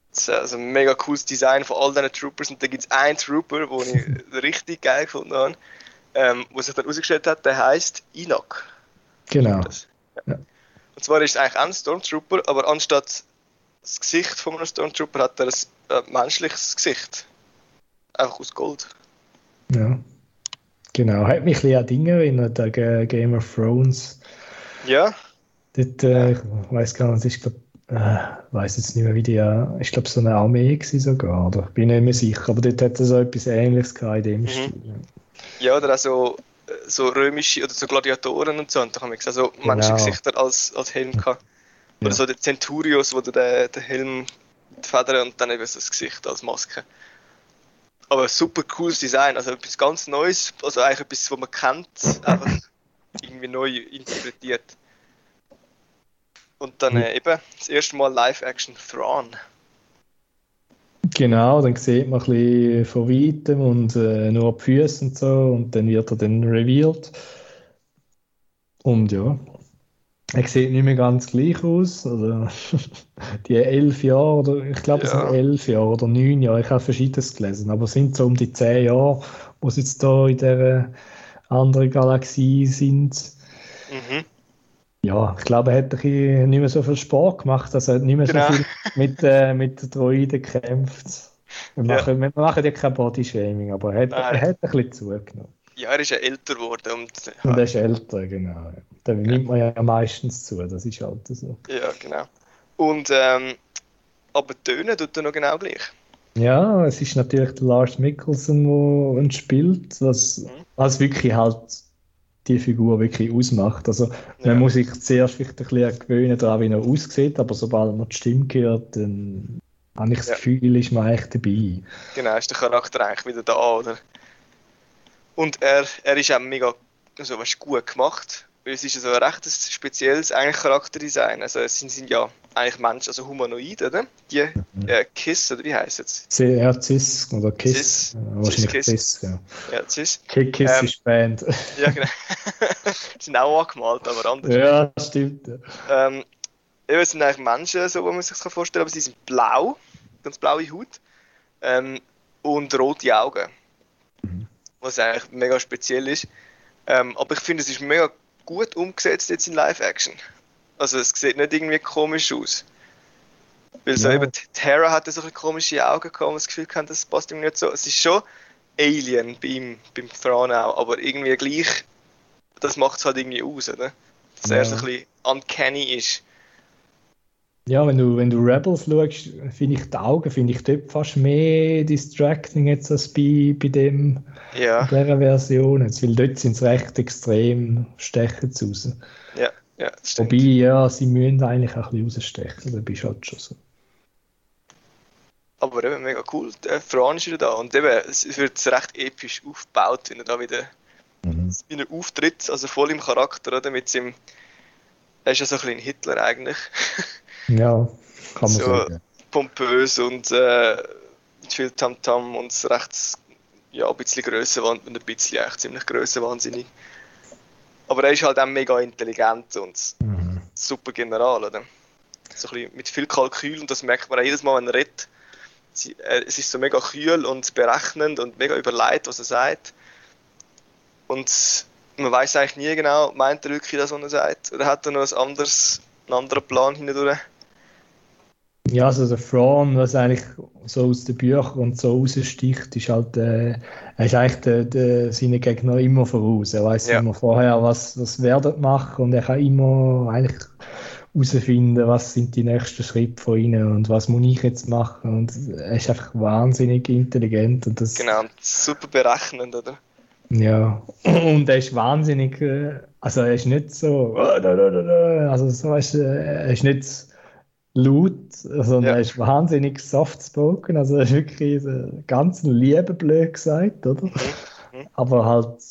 Das ist also ein mega cooles Design von all diesen Troopers und da gibt es einen Trooper, den ich richtig geil gefunden habe ähm, wo sich dann herausgestellt hat, der heißt Enoch. Genau. Ja. Und zwar ist es eigentlich auch ein Stormtrooper, aber anstatt das Gesicht von einem Stormtrooper hat er ein äh, menschliches Gesicht. Einfach aus Gold. Ja. Genau. Hat mich ein bisschen an Dinge erinnert, an Game of Thrones. Ja. Dort, äh, ich weiß gar nicht, ich glaube, äh, weiß jetzt nicht mehr, wie die, äh, ich glaube, so eine Armee war sogar, oder? Bin nicht mehr sicher, aber dort hat er so etwas Ähnliches gehabt in dem mhm. Stil. Ja, oder auch so, äh, so römische oder so Gladiatoren und so. Und da haben wir gesehen, so genau. Menschengesichter als, als Helm gehabt. Oder ja. so der Centurios, wo du den, den Helm, die Federn und dann eben so das Gesicht als Maske. Aber super cooles Design, also etwas ganz Neues, also eigentlich etwas, was man kennt, einfach irgendwie neu interpretiert. Und dann äh, eben das erste Mal Live-Action Thrawn. Genau, dann sieht man ein bisschen von weitem und äh, nur die Füße und so und dann wird er dann revealed. Und ja, er sieht nicht mehr ganz gleich aus. Also, die elf Jahre, oder ich glaube, es ja. sind elf Jahre oder neun Jahre, ich habe verschiedenes gelesen, aber es sind so um die zehn Jahre, wo sie jetzt da in der anderen Galaxie sind. Mhm ja, ich glaube, er hat nicht mehr so viel Sport gemacht, also er hat nicht mehr genau. so viel mit, äh, mit Droiden gekämpft. Wir machen, ja. wir machen ja kein Bodyshaming, aber er hat, er hat ein bisschen zugenommen. Ja, er ist ja älter geworden. Und, und er ist älter, genau. Da ja. nimmt man ja meistens zu, das ist halt so. Ja, genau. Und, ähm, aber Töne tut er noch genau gleich. Ja, es ist natürlich der Lars Mikkelsen, der spielt, was, mhm. was wirklich halt die Figur wirklich ausmacht. Also ja. man muss sich zuerst vielleicht ein bisschen gewöhnen daran, wie er aussieht, aber sobald man die Stimme hört, dann habe ich das ja. Gefühl, ist man eigentlich dabei. Genau, ist der Charakter eigentlich wieder da, oder? Und er, er ist auch mega also, was gut gemacht. Weil es ist ja so ein recht spezielles eigentlich Charakterdesign. Also es sind, sind ja eigentlich Menschen, also humanoid, oder? Die äh, Kiss, oder wie heißt es? C- Ja, Cis oder Kiss. Cis. Wahrscheinlich Cis, Cis, ja. Ja, Cis. Ki- Kiss Ähm, ist Band. Ja, genau. die sind auch angemalt, aber anders. ja, stimmt. Ähm, es sind eigentlich Menschen, so wie man sich das vorstellen kann, aber sie sind blau, ganz blaue Haut ähm, und rote Augen. Mhm. Was eigentlich mega speziell ist. Ähm, aber ich finde, es ist mega gut umgesetzt jetzt in Live-Action. Also es sieht nicht irgendwie komisch aus. Weil so Ja. eben, Terra hatte so komische Augen gehabt und das Gefühl gehabt, das passt ihm nicht so. Es ist schon Alien bei ihm, beim Thrawn auch, aber irgendwie gleich, das macht es halt irgendwie aus, oder? Dass er Ja. so ein bisschen uncanny ist. Ja, wenn du, wenn du Rebels schaust, finde ich die Augen finde ich dort fast mehr distracting jetzt als bei, bei dem, Ja, dieser Version. Jetzt, weil dort sind sie recht extrem stechen zu raus. ja, ja. Wobei, ja, sie müssen eigentlich auch ein bisschen rausstechen, da bist du halt schon so. Aber eben mega cool. Der Fran ist wieder da und eben, es wird recht episch aufgebaut, wenn er da wieder Mhm. er auftritt, also voll im Charakter, oder? Mit seinem. Er ist ja so ein bisschen Hitler eigentlich. Ja, kann man So. sagen. Pompös und äh, viel Tamtam und recht. Ja, ein bisschen grösser, ein bisschen eigentlich ziemlich grösser wahnsinnig. Aber er ist halt auch mega intelligent und Mhm. super General, oder? So ein bisschen mit viel Kalkül und das merkt man auch jedes Mal, wenn er redet. Es ist so mega kühl und berechnend und mega überlegt, was er sagt. Und man weiß eigentlich nie genau, meint er wirklich das, was er sagt? Oder hat er noch was anderes, einen anderen Plan hindurch? Ja, also der Thrawn, was eigentlich so aus den Büchern und so raussticht, ist halt, äh, er ist eigentlich der, der, seine Gegner immer voraus. Er weiß Ja. immer vorher, was, was werden machen und er kann immer eigentlich herausfinden, was sind die nächsten Schritte von ihnen und was muss ich jetzt machen. Und er ist einfach wahnsinnig intelligent und das, Genau, super berechnend, oder? ja, und er ist wahnsinnig, äh, also er ist nicht so, da. also so weißt, du, er ist nicht laut, sondern Ja. er ist wahnsinnig soft-spoken, also er ist wirklich ganz liebe blöd gesagt, oder? Mhm. Aber halt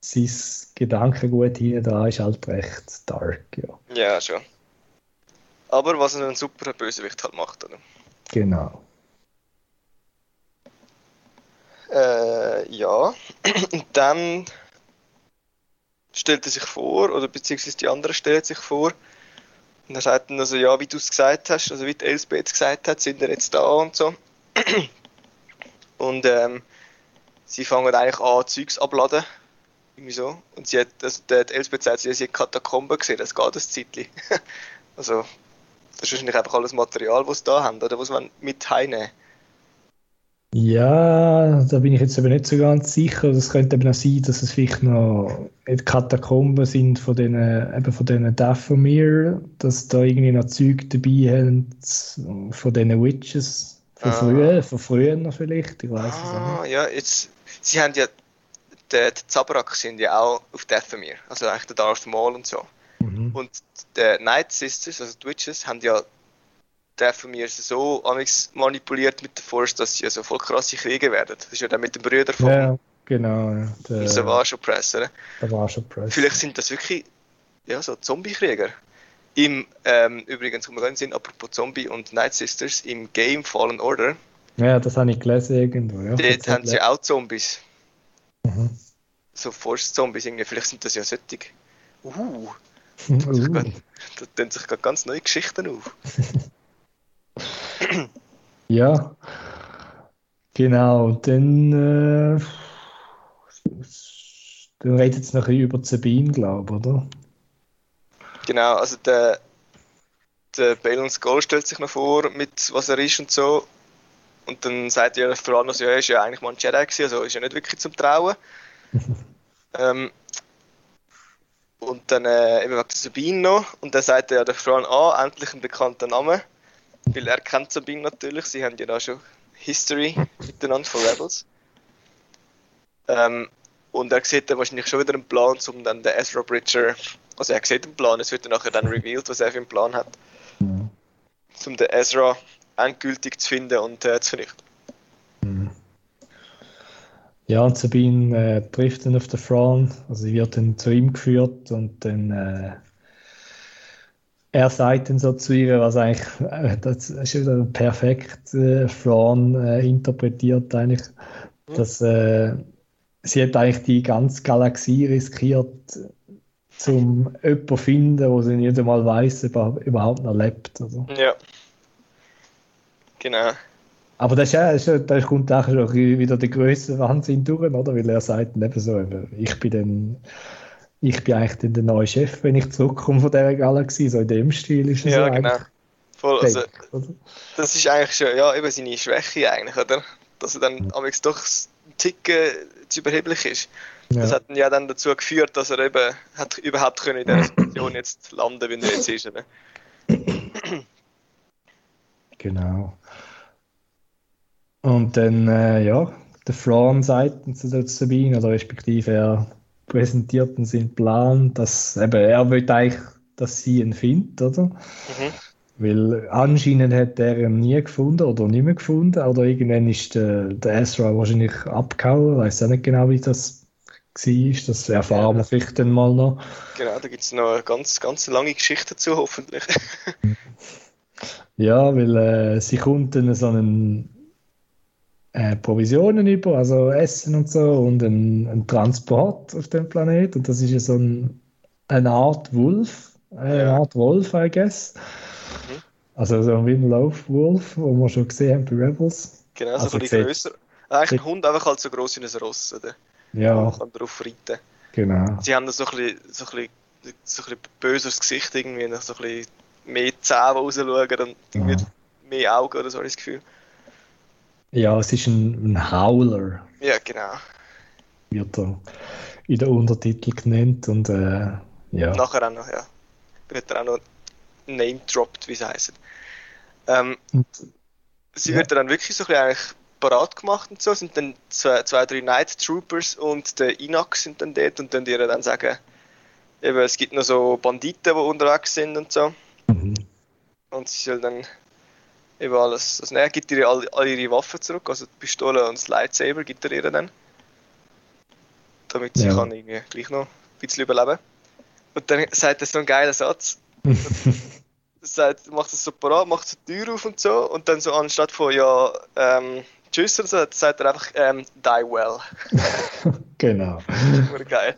sein Gedankengut hinten da ist halt recht dark, ja. Ja, schon. Aber was er einen super Bösewicht halt macht, oder? Genau. Äh, ja. Und dann stellt er sich vor, oder beziehungsweise die andere stellt sich vor. Und er sagt dann also, ja, wie du es gesagt hast, also wie die Elsbeth gesagt hat, sind wir jetzt da und so. Und ähm, sie fangen eigentlich an, Zeugs abladen. Irgendwie so. Und sie hat, also die die Elsbeth sagt, sie hat Katakomben gesehen, das geht ein Zeitchen. also, das ist wahrscheinlich einfach alles Material, was sie da haben, oder was man mit heimnehmen. Ja, da bin ich jetzt aber nicht so ganz sicher. Das könnte eben auch sein, dass es vielleicht noch die Katakomben sind von den, eben von den Dathomir, dass da irgendwie noch Zeug dabei haben von den Witches von Ah. früher, von früher noch vielleicht, ich weiß es auch Ah, nicht. ja, jetzt. Sie haben ja. Die, die Zabrak sind ja auch auf Dathomir, also eigentlich der Darth Maul und so. Mhm. Und die Night Sisters, also die Witches, haben ja Dathomir so amigs manipuliert mit der Force, dass sie also voll krasse Krieger werden. Das ist ja dann mit den Brüdern von Ja, genau. Der, der, Savage der war schon Press. Vielleicht sind das wirklich ja, so Zombie-Krieger. Im, ähm, übrigens, gerade sind, apropos Zombie und Night Sisters, im Game Fallen Order, Ja, das habe ich gelesen irgendwo. Ja. dort haben sie auch Zombies. Mhm. So Force-Zombies, irgendwie. vielleicht sind das ja solche. Uh, Uh. da tun sich gerade ganz neue Geschichten auf. Ja, genau. Und dann, äh, dann redet es noch ein bisschen über Sabine, glaube ich, oder? Genau, also der, der Balon Skull stellt sich noch vor, mit was er ist und so. Und dann sagt ja der Thranos, ja, er ist ja eigentlich mal ein Jedi gewesen, also ist ja nicht wirklich zum Trauen. ähm, und dann äh, eben wegen Sabine noch. Und dann sagt ja der Thrawn, ah, endlich ein bekannter Name. Weil er kennt Sabine natürlich, sie haben ja da schon History miteinander von Rebels. Ähm, und er sieht dann wahrscheinlich schon wieder einen Plan, um dann den Ezra Bridger, also er sieht einen Plan, es wird dann nachher dann revealed, was er für einen Plan hat, Mhm. um den Ezra endgültig zu finden und äh, zu vernichten. Mhm. Ja, und Sabine äh, trifft dann auf den Thrawn, also sie wird dann zu ihm geführt und dann äh, er sagt dann so zu ihr, was eigentlich, äh, das ist wieder perfekt äh, Thrawn äh, interpretiert eigentlich, mhm. dass äh, sie hat eigentlich die ganze Galaxie riskiert, um jemanden zu finden, wo sie nicht einmal weiß, ob er überhaupt noch lebt. Also. Ja. Genau. Aber das, ist ja, das kommt auch schon wieder der größte Wahnsinn durch, oder? Weil er sagt eben so, ich bin dann, ich bin eigentlich dann der neue Chef, wenn ich zurückkomme von dieser Galaxie, so in dem Stil ist es Ja, so genau. Voll, also, das ist eigentlich schon, ja, eben seine Schwäche eigentlich, oder? Dass er dann ja. doch ein Ticken zu überheblich ist. Ja. Das hat ihn ja dann dazu geführt, dass er eben hat überhaupt können in der Situation jetzt landen, wie er jetzt ist. Oder? Genau. Und dann, äh, ja, der Flan sagt zu Sabine, oder respektive er präsentiert seinen Plan, dass eben, er will eigentlich, dass sie ihn findet, oder? Mhm. Weil anscheinend hat er ihn nie gefunden oder nicht mehr gefunden, oder irgendwann ist der, der Ezra wahrscheinlich abgehauen, weiß auch nicht genau, wie das war, das erfahren wir vielleicht dann mal noch. Genau, da gibt es noch eine ganz, ganz lange Geschichte dazu, hoffentlich. ja, weil äh, sie kommt dann so einen äh, Provisionen über, also Essen und so und ein, ein Transport auf dem Planet und das ist ja so ein, eine Art Wolf, äh, eine Art Wolf, I guess. Mhm. Also so ein Windlauf-Wolf, wo wir schon gesehen haben bei Rebels. Genau, so also ein bisschen grösser. Eigentlich ein Hund einfach halt so groß wie ein Ross, oder? Ja. Man kann drauf reiten. Genau. Sie haben da so ein bisschen, so ein bisschen, so ein bisschen böses Gesicht irgendwie, so ein bisschen mehr Zähne rausschauen und irgendwie ja. mehr Augen oder so, habe ich das Gefühl. Ja, es ist ein, ein Howler. Ja, genau. Wird er in den Untertitel genannt und äh, ja. Nachher auch noch, ja. Wird er auch noch name-dropped, wie es heisst. Ähm, und, sie ja. wird dann wirklich so ein bisschen eigentlich parat gemacht und so, sind dann zwei, zwei drei Night Troopers und der Inox sind dann dort und dann dir dann sagen, eben, es gibt noch so Banditen, die unterwegs sind und so. Mhm. Und sie soll dann eben alles. Also, er gibt ihr all, all, ihre Waffen zurück, also die Pistole und das Lightsaber gibt er ihr dann. Damit sie ja. kann irgendwie gleich noch ein bisschen überleben. Und dann sagt er so einen geilen Satz. sagt, macht das so parat, macht so die Tür auf und so und dann so anstatt von ja, ähm, tschüss und so, sagt er einfach ähm, die well. genau. Das geil.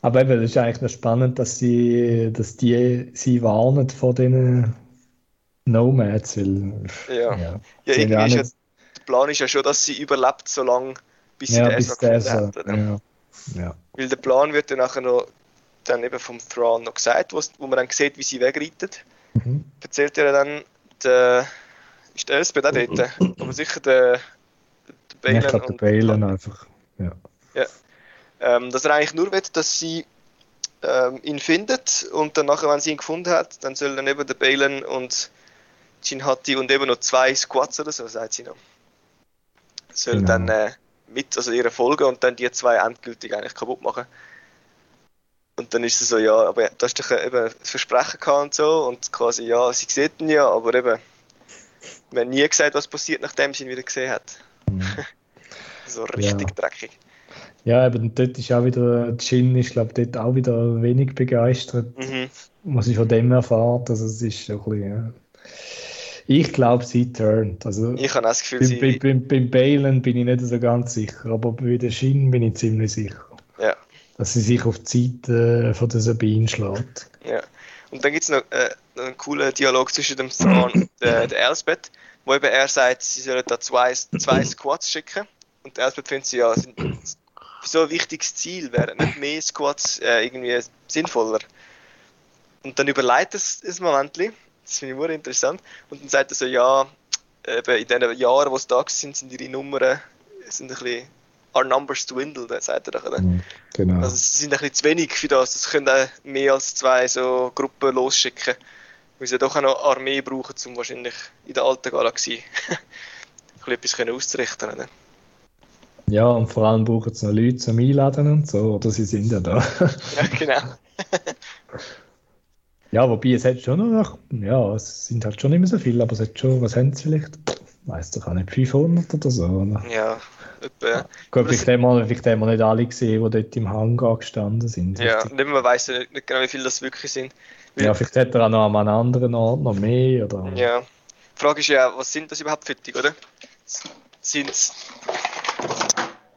Aber eben, es ist eigentlich noch spannend, dass sie, dass die sie warnen vor den Nomads, weil. Ja, ja. ja irgendwie ist ja, der Plan ist ja schon, dass sie überlebt, solange bis sie ja, den Ezra hat. Ja. Ja. Weil der Plan wird dann nachher noch dann eben vom Thrawn noch gesagt, wo man dann sieht, wie sie wegreitet. Mhm. Erzählt er dann, der, ist der Elspeth auch dort? Aber sicher der, der Balen. ich glaube, der Balen einfach. Ja. ja. Ähm, dass er eigentlich nur will, dass sie ähm, ihn findet und dann nachher, wenn sie ihn gefunden hat, dann soll dann eben der Balen und Jinhati und eben noch zwei Squads oder so, sagt sie noch. Sollen genau. dann äh, mit, also ihre folgen und dann die zwei endgültig eigentlich kaputt machen. Und dann ist es so, ja, aber du hast doch eben ein Versprechen gehabt und so und quasi, ja, sie sieht ihn ja, aber eben, wir haben nie gesagt, was passiert, nachdem sie ihn wieder gesehen hat. Mhm. so richtig ja. dreckig. Ja, eben dort ist auch wieder, Jin ist glaube dort auch wieder wenig begeistert, mhm. was ich von dem erfahrt, also es ist so ein bisschen, ja. Ich glaube, sie turnt. Also, ich habe das Gefühl, beim, sie... Beim, beim Balen bin ich nicht so ganz sicher, aber bei der Shin bin ich ziemlich sicher. Ja. Dass sie sich auf die Seite äh, von der Sabine schlägt. Ja. Und dann gibt es noch, äh, einen coolen Dialog zwischen dem Thrawn und äh, der Elsbeth, wo eben er sagt, sie sollen da zwei, zwei Squads schicken. Und Elsbeth findet sie ja, sind, für so ein wichtiges Ziel wären nicht mehr Squads äh, irgendwie sinnvoller. Und dann überlegt es ein Moment das finde ich sehr interessant. Und dann sagt er so, ja, eben in den Jahren, wo sie da sind, sind ihre Nummern sind ein bisschen our numbers dwindle, dann sagt er dann. Mhm, genau. Also sie sind ein bisschen zu wenig für das. Das können auch mehr als zwei so Gruppen losschicken. Weil sie doch auch noch Armee brauchen, um wahrscheinlich in der alten Galaxie ein bisschen etwas auszurichten. Oder? Ja, und vor allem brauchen sie noch Leute zum Einladen und so, oder sie sind ja da. ja, genau. Ja, wobei es hat schon noch, ja, es sind halt schon nicht mehr so viele, aber es hat schon, was haben sie vielleicht? weiß doch auch nicht, 500 oder so. Oder? Ja, etwa. Gut, vielleicht haben, wir, vielleicht haben wir nicht alle gesehen, die dort im Hangar gestanden sind. Ja, nicht mehr weiss nicht, nicht genau, wie viele das wirklich sind. Weil, Ja, vielleicht hat er auch noch an einem anderen Ort noch mehr. Oder? ja. Die Frage ist ja, was sind das überhaupt für die, oder? Sind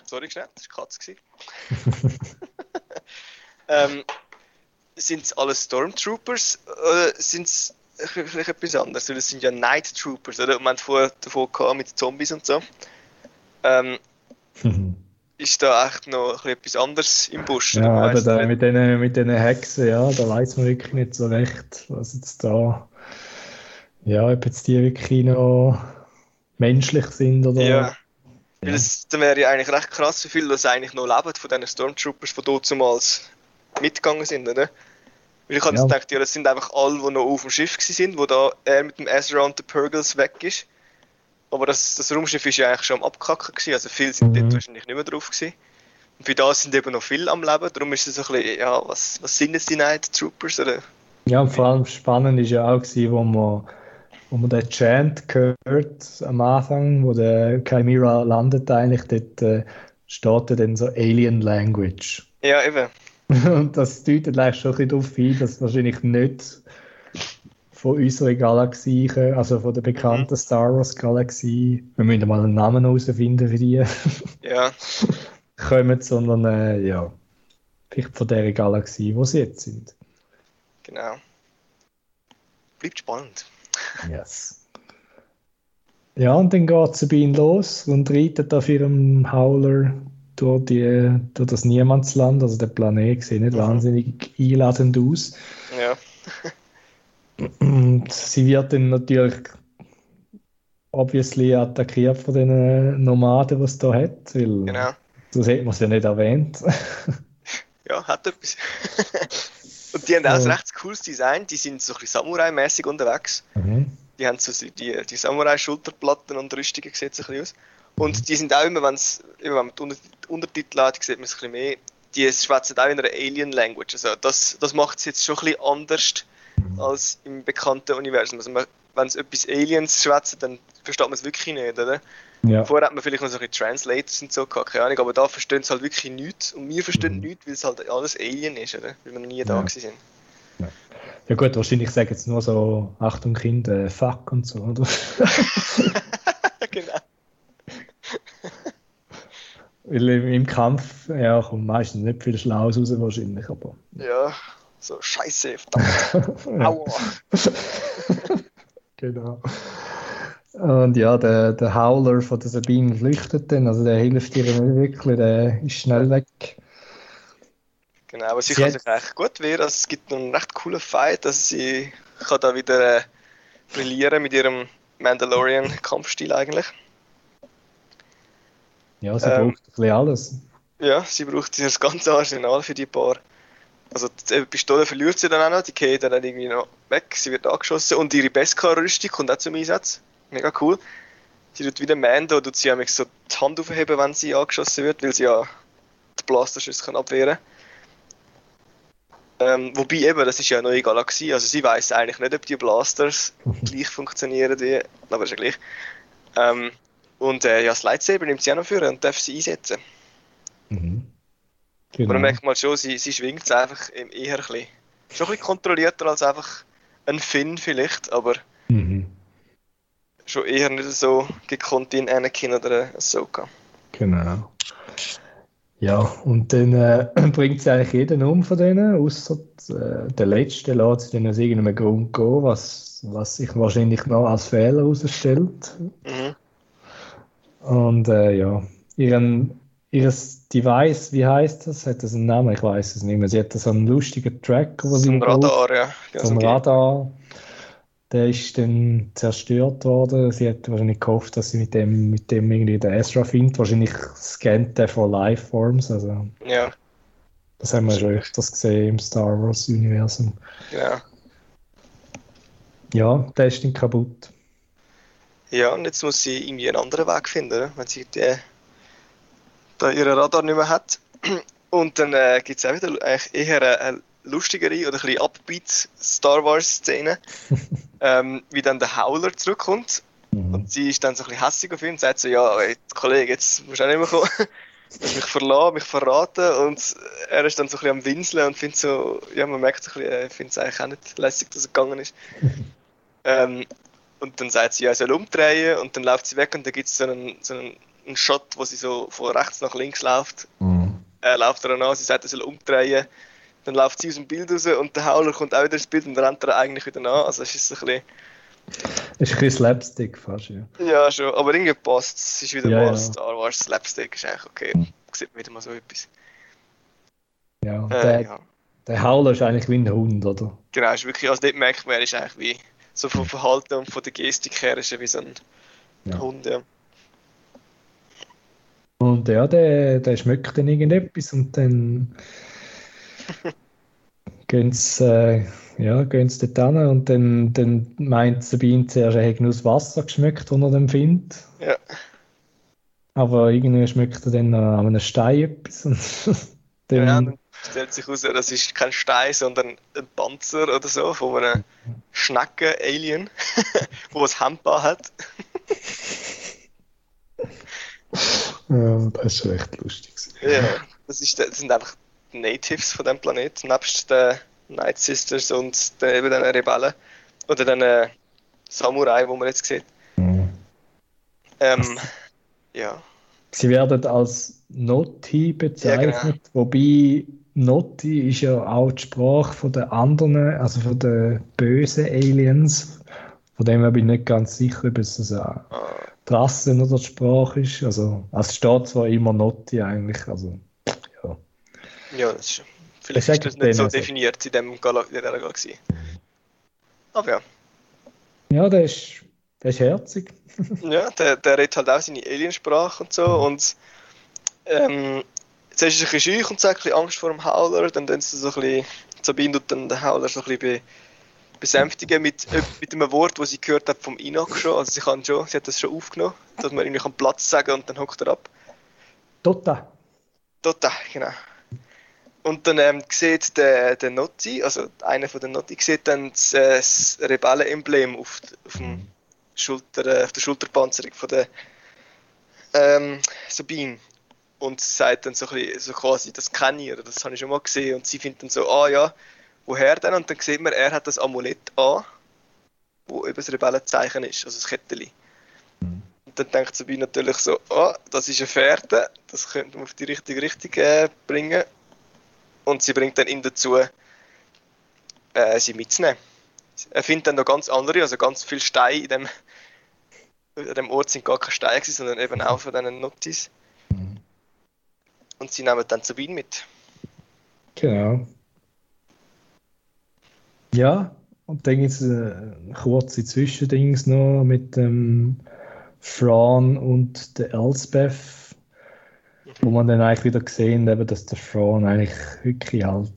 Sorry, schnell, das war gewesen. ähm, sind es alles Stormtroopers oder sind es vielleicht etwas anderes? Weil es sind ja Night Troopers, oder? Und wir haben vorher davon gehabt mit Zombies und so. Ähm, ist da echt noch etwas anderes im Busch? ja, man aber da, mit diesen mit den Hexen, ja, da weiß man wirklich nicht so recht, was jetzt da. Ja, ob jetzt die wirklich noch menschlich sind oder. Ja. Weil es dann wäre ja eigentlich recht krass, wie viele das eigentlich noch leben von diesen Stormtroopers, dort zumals mitgegangen sind, oder? Weil ich habe Ja. gedacht, ja, das sind einfach alle, die noch auf dem Schiff sind, wo da er mit dem Ezra und den Purgles weg ist. Aber das, das Raumschiff ist ja eigentlich schon am Abkacken gewesen, also viele sind Mhm. dort wahrscheinlich nicht mehr drauf gewesen. Und für das sind eben noch viele am Leben, darum ist es so ein bisschen, ja, was, was sind jetzt die Night Troopers, oder? Ja, und vor allem spannend ist ja auch, gewesen, wo man, wo man den Chant gehört am Anfang, wo der Chimera landet, eigentlich, dort äh, steht dann so Alien Language. Ja, eben. Und das deutet eigentlich schon ein bisschen darauf hin, dass wahrscheinlich nicht von unserer Galaxie, also von der bekannten Star Wars Galaxie, wir müssen mal einen Namen herausfinden für die, Ja, kommen, sondern äh, ja, vielleicht von der Galaxie, wo sie jetzt sind. genau. Bleibt spannend. Yes. Ja, und dann geht Sabine los und reitet auf ihrem Howler durch, die, durch das Niemandsland. Also der Planet sieht nicht Mhm. wahnsinnig einladend aus. Ja, Und sie wird dann natürlich obviously attackiert von den Nomaden, die es da hat, weil genau. das hat man es ja nicht erwähnt. Ja, hat etwas. und die haben auch ein Ja. recht cooles Design. Die sind so ein bisschen Samurai-mäßig unterwegs. Mhm. Die haben so die, die Samurai-Schulterplatten und Rüstungen sieht so ein bisschen aus. Und die sind auch immer, wenn's, immer wenn man die Unter- Untertitel hat, sieht man es ein bisschen mehr. Die schwätzen auch in einer Alien-Language. Also das, das macht es jetzt schon ein bisschen anders als im bekannten Universum. Also wenn es etwas Aliens schwätzen, dann versteht man es wirklich nicht, oder? Ja. Vorher hat man vielleicht noch so ein bisschen Translators und so keine Ahnung, aber da verstehen sie halt wirklich nichts und wir verstehen Mhm. nichts, weil es halt alles Alien ist, oder? Weil wir noch nie da Ja. gewesen sind. ja gut, wahrscheinlich sagen jetzt nur so, Achtung Kind, äh, fuck und so, oder? Weil im, Kampf, ja, kommt meistens nicht viel Schlaues raus wahrscheinlich, aber... Ja, so scheiße, verdammt. Aua. Genau. Und ja, der, der Howler von der Sabine flüchtet dann, also der hilft ihr nicht wirklich, der ist schnell weg. Genau, aber sie Sie kann sich echt gut wehren. Also es gibt noch einen recht coolen Fight. Also sie kann da wieder äh, brillieren mit ihrem Mandalorian-Kampfstil eigentlich. Ja, sie Ähm. braucht ein bisschen alles. Ja, sie braucht das ganze Arsenal für die paar. Also die Pistole verliert sie dann auch noch, die geht dann irgendwie noch weg, sie wird angeschossen und ihre Beskar-Rüstung kommt auch zum Einsatz. Mega cool. Sie tut wieder Mando, tut sie nämlich so die Hand aufheben, wenn sie angeschossen wird, weil sie ja die Blasterschüsse kann abwehren ähm, Wobei eben, das ist ja eine neue Galaxie, also sie weiß eigentlich nicht, ob die Blasters gleich funktionieren, wie, aber ist ja gleich. Ähm, und äh, ja, das Lightsaber nimmt sie auch noch für und darf sie einsetzen. Mhm. Aber Genau. dann merkt man schon, sie, sie schwingt es einfach eher ein bisschen, schon ein bisschen kontrollierter als einfach ein Finn vielleicht, aber Mhm. schon eher nicht so gekonnt ein Anakin oder Ahsoka. Genau. Ja, und dann äh, bringt sie eigentlich jeden um von denen, außer äh, der letzte lässt sie dann aus irgendeinem Grund gehen, was, was sich wahrscheinlich noch als Fehler herausstellt. Mhm. Und äh, ja, ihren, ihres Device, wie heißt das? Hat das einen Namen? Ich weiß es nicht mehr. Sie hat so einen lustigen Tracker, So ein. Radar, ja. Genau, So ein Radar. Der ist dann zerstört worden. Sie hat wahrscheinlich gehofft, dass sie mit dem, mit dem irgendwie den Ezra findet. Wahrscheinlich scannt der von Lifeforms. Also, Ja, das haben wir schon öfters gesehen im Star Wars-Universum. genau. Ja, der ist dann kaputt. Ja, und jetzt muss sie irgendwie einen anderen Weg finden, wenn sie die, da ihren Radar nicht mehr hat. Und dann äh, gibt es auch wieder eigentlich eher eine, eine lustigere oder ein bisschen upbeat Star Wars Szene, ähm, wie dann der Howler zurückkommt Mhm. Und sie ist dann so ein bisschen hässlich auf ihn und sagt so, ja, ey, Kollege, jetzt musst du auch nicht mehr kommen. mich verlassen, mich verraten und er ist dann so ein bisschen am Winseln und findet so, ja, man merkt so ein bisschen, er findet es eigentlich auch nicht lässig, dass er gegangen ist. ähm, und dann sagt sie, ja, er soll umdrehen und dann läuft sie weg und dann gibt es so einen, so einen, einen Shot, wo sie so von rechts nach links läuft. Mhm. Er läuft daran an, sie sagt, er soll umdrehen. Dann läuft sie aus dem Bild raus und der Howler kommt auch wieder ins Bild und rennt er eigentlich wieder an. Also es ist ein bisschen... Das ist ein bisschen Slapstick fast, ja. Ja, schon, aber irgendwie passt es. ist wieder ja, mal ja. Star Wars Slapstick, ist eigentlich okay. Mhm. Sieht man wieder mal so etwas. Ja, äh, der, ja. der Howler ist eigentlich wie ein Hund, oder? Genau, ist wirklich, also dort merkt man, er ist eigentlich wie so vom Verhalten und von der Gestik her ist er wie so ein ja. Hund, ja. Und ja, der, der schmeckt dann irgendetwas und dann gehen sie, äh, ja, gehen sie dort hin und dann, dann meint Sabine zuerst, er hätte nur das Wasser geschmeckt, das er dann findet. Ja. Aber irgendwie schmeckt er dann an einem Stein etwas. Und dann, ja, dann stellt sich heraus, das ist kein Stein, sondern ein Panzer oder so von einem Schnecken-Alien, wo es Handbar hat. ja, das ist schon echt lustig. Ja, das, ist, das sind einfach die Natives von dem Planeten, nebst den Night Sisters und den, eben den Rebellen. Oder den äh, Samurai, wo man jetzt sieht. Mhm. Ähm, ja. Sie werden als Noti bezeichnet, ja, genau. wobei Noti ist ja auch die Sprache von den anderen, also von den bösen Aliens. Von dem bin ich nicht ganz sicher, ob es eine die Rasse oder die Sprache ist. Also, es steht zwar immer Noti eigentlich, also ja. Ja, das ist, vielleicht das ist, das nicht so also. definiert in, dem Gal in dieser Galaxie. Aber ja. Ja, der ist, der ist herzig. ja, der, der redet halt auch seine Aliensprache und so und ähm, zuerst ist er ein bisschen schüch und sagt ein bisschen Angst vor dem Howler, dann sie so ein bisschen, Sabine tut dann den Howler so ein bisschen besänftigen mit, mit einem Wort, das sie gehört hat vom Enoch schon, also sie, kann schon, sie hat das schon aufgenommen, dass man irgendwie Platz sagen und dann hockt er ab. Tota. Tota, genau. Und dann ähm, sieht der, der Notti, also einer von den Notti, sieht dann das, äh, das Rebellen-Emblem auf, auf, Schulter, äh, auf der Schulterpanzerung von der ähm, Sabine und sagt dann so, ein bisschen, so quasi, das kenne ich oder das habe ich schon mal gesehen und sie findet dann so, ah ja, woher denn? Und dann sieht man, er hat das Amulett an, wo über das Rebellenzeichen ist, also das Kettchen. Mhm. Und dann denkt Sabine natürlich so, ah, das ist eine Fährte, das könnte man auf die richtige Richtung äh, bringen. Und sie bringt dann ihn dazu, äh, sie mitzunehmen. Er findet dann noch ganz andere, also ganz viele Steine in dem, an dem Ort sind gar keine Steine, sondern eben auch von diesen Notis. Und sie nehmen dann Sabine mit. Genau. Ja, und dann gibt es äh, kurze Zwischendings noch mit dem Fran und der Elsbeth, mhm. wo man dann eigentlich wieder gesehen hat, dass der Fran eigentlich wirklich halt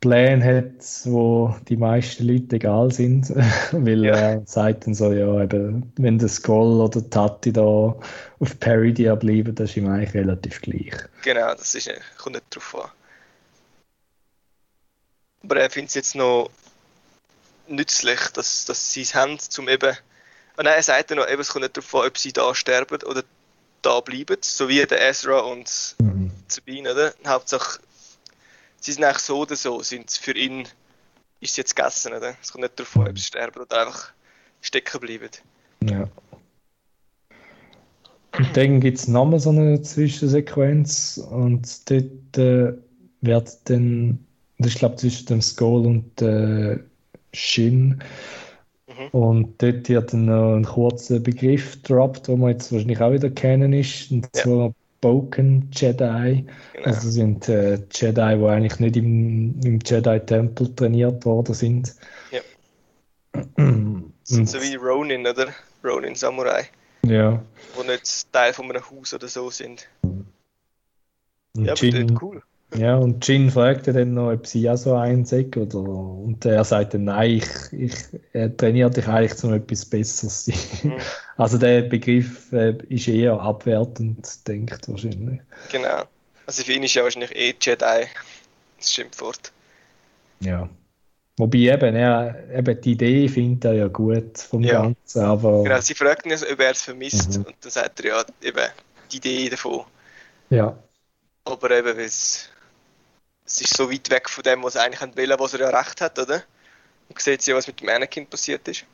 Pläne hat, wo die meisten Leute egal sind, weil ja. er sagt dann so, ja, eben, wenn der Skoll oder Tati da auf Peridia bleiben, das ist ihm eigentlich relativ gleich. Genau, das ist, kommt nicht drauf an. Aber er findet es jetzt noch nützlich, dass, dass sie es haben, zum eben, oh nein, er sagt ja noch, eben, es kommt nicht darauf an, ob sie da sterben oder da bleiben, so wie der Ezra und mhm. Sabine, oder? Hauptsache sie sind eigentlich so oder so, sind für ihn ist es jetzt gegessen, oder? Es kommt nicht darauf an, ob sie sterben oder einfach stecken bleiben. Ja. Und dann gibt es nochmal so eine Zwischensequenz und dort äh, wird dann, das ist glaube ich zwischen dem Skull und äh, Shin, mhm. und dort wird dann noch ein kurzer Begriff gedroppt, den man jetzt wahrscheinlich auch wieder kennen ist, und ja. Spoken Jedi. Genau. Also sind äh, Jedi, die eigentlich nicht im, im Jedi-Tempel trainiert worden sind. Ja. sind so wie Ronin, oder? Ronin Samurai. Ja. Die nicht Teil von einem Haus oder so sind. Und ja, Jin, aber cool. Ja, und Jin fragte dann noch, ob sie auch so einsagt, oder, und er sagte, nein, ich, ich er trainiert dich eigentlich zu etwas Besseres. Mhm. Also der Begriff äh, ist eher abwertend, denkt wahrscheinlich. Genau. Also für ihn ist ja wahrscheinlich eh Jedi das Schimpfwort. Ja. Wobei eben, er, eben die Idee findet er ja gut vom Ja. Ganzen, aber Genau, sie fragt ihn, ob er es vermisst Mhm. und dann sagt er ja eben die Idee davon. ja, Aber eben, weil es, es ist so weit weg von dem, was er eigentlich will, was er ja recht hat, oder? Und sieht ja, was mit dem Anakin passiert ist.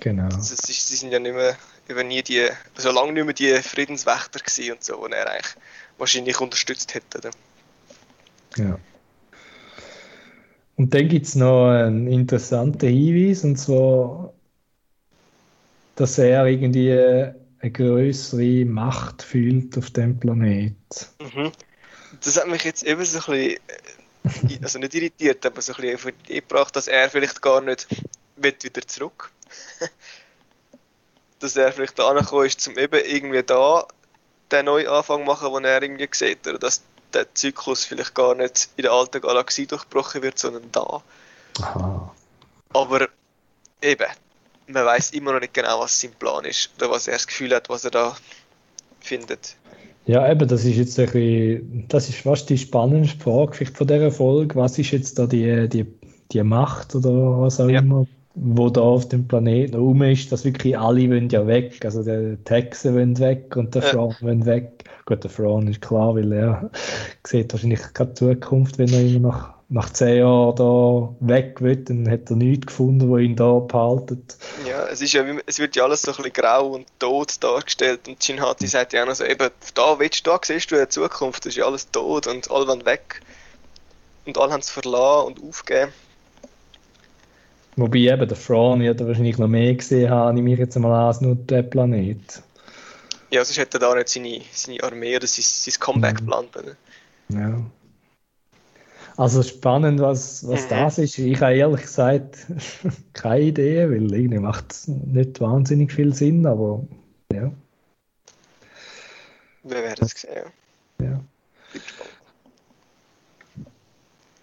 genau. Also es ist, sie sind ja nicht mehr, eben nie die, so lange nicht mehr die Friedenswächter gewesen und so, die er eigentlich wahrscheinlich unterstützt hätte, oder? Ja. Und dann gibt es noch einen interessanten Hinweis, und zwar, dass er irgendwie eine größere Macht fühlt auf dem Planet. Mhm. Das hat mich jetzt eben so ein bisschen, äh, also nicht irritiert, aber so ein bisschen gebracht, dass er vielleicht gar nicht will wieder zurück. dass er vielleicht da angekommen ist, um eben irgendwie da den neuen Anfang zu machen, den er irgendwie sieht. Oder dass der Zyklus vielleicht gar nicht in der alten Galaxie durchbrochen wird, sondern da. Aha. Aber eben, man weiß immer noch nicht genau, was sein Plan ist oder was er das Gefühl hat, was er da findet. Ja, eben, das ist jetzt ein bisschen, das ist fast die spannendste Frage vielleicht von dieser Folge. Was ist jetzt da die, die, die Macht oder was auch Ja. immer, wo da auf dem Planeten rum ist, dass wirklich alle wollen ja weg. Also der Texan will weg und der Ja. Fran will weg. Gut, der Fran ist klar, weil er sieht wahrscheinlich keine Zukunft, wenn er immer nach, nach zehn Jahren da weg will, dann hat er nichts gefunden, wo ihn da behaltet. Ja, es, ist ja, es wird ja alles so ein bisschen grau und tot dargestellt und Shinhati sagt ja auch noch so, eben, da willst du, da siehst du eine Zukunft, das ist ja alles tot und alle wollen weg. Und alle haben es verlassen und aufgegeben. Wobei eben der Fran wird er wahrscheinlich noch mehr gesehen nehme ich jetzt mal als nur der Planet. Ja, sonst hätte er da nicht seine, seine Armee oder sein, sein Comeback Mhm. geplant. Ja. Also spannend, was, was das ist. Ich habe ehrlich gesagt keine Idee, weil irgendwie macht es nicht wahnsinnig viel Sinn, aber ja. Wir werden es sehen. Ja.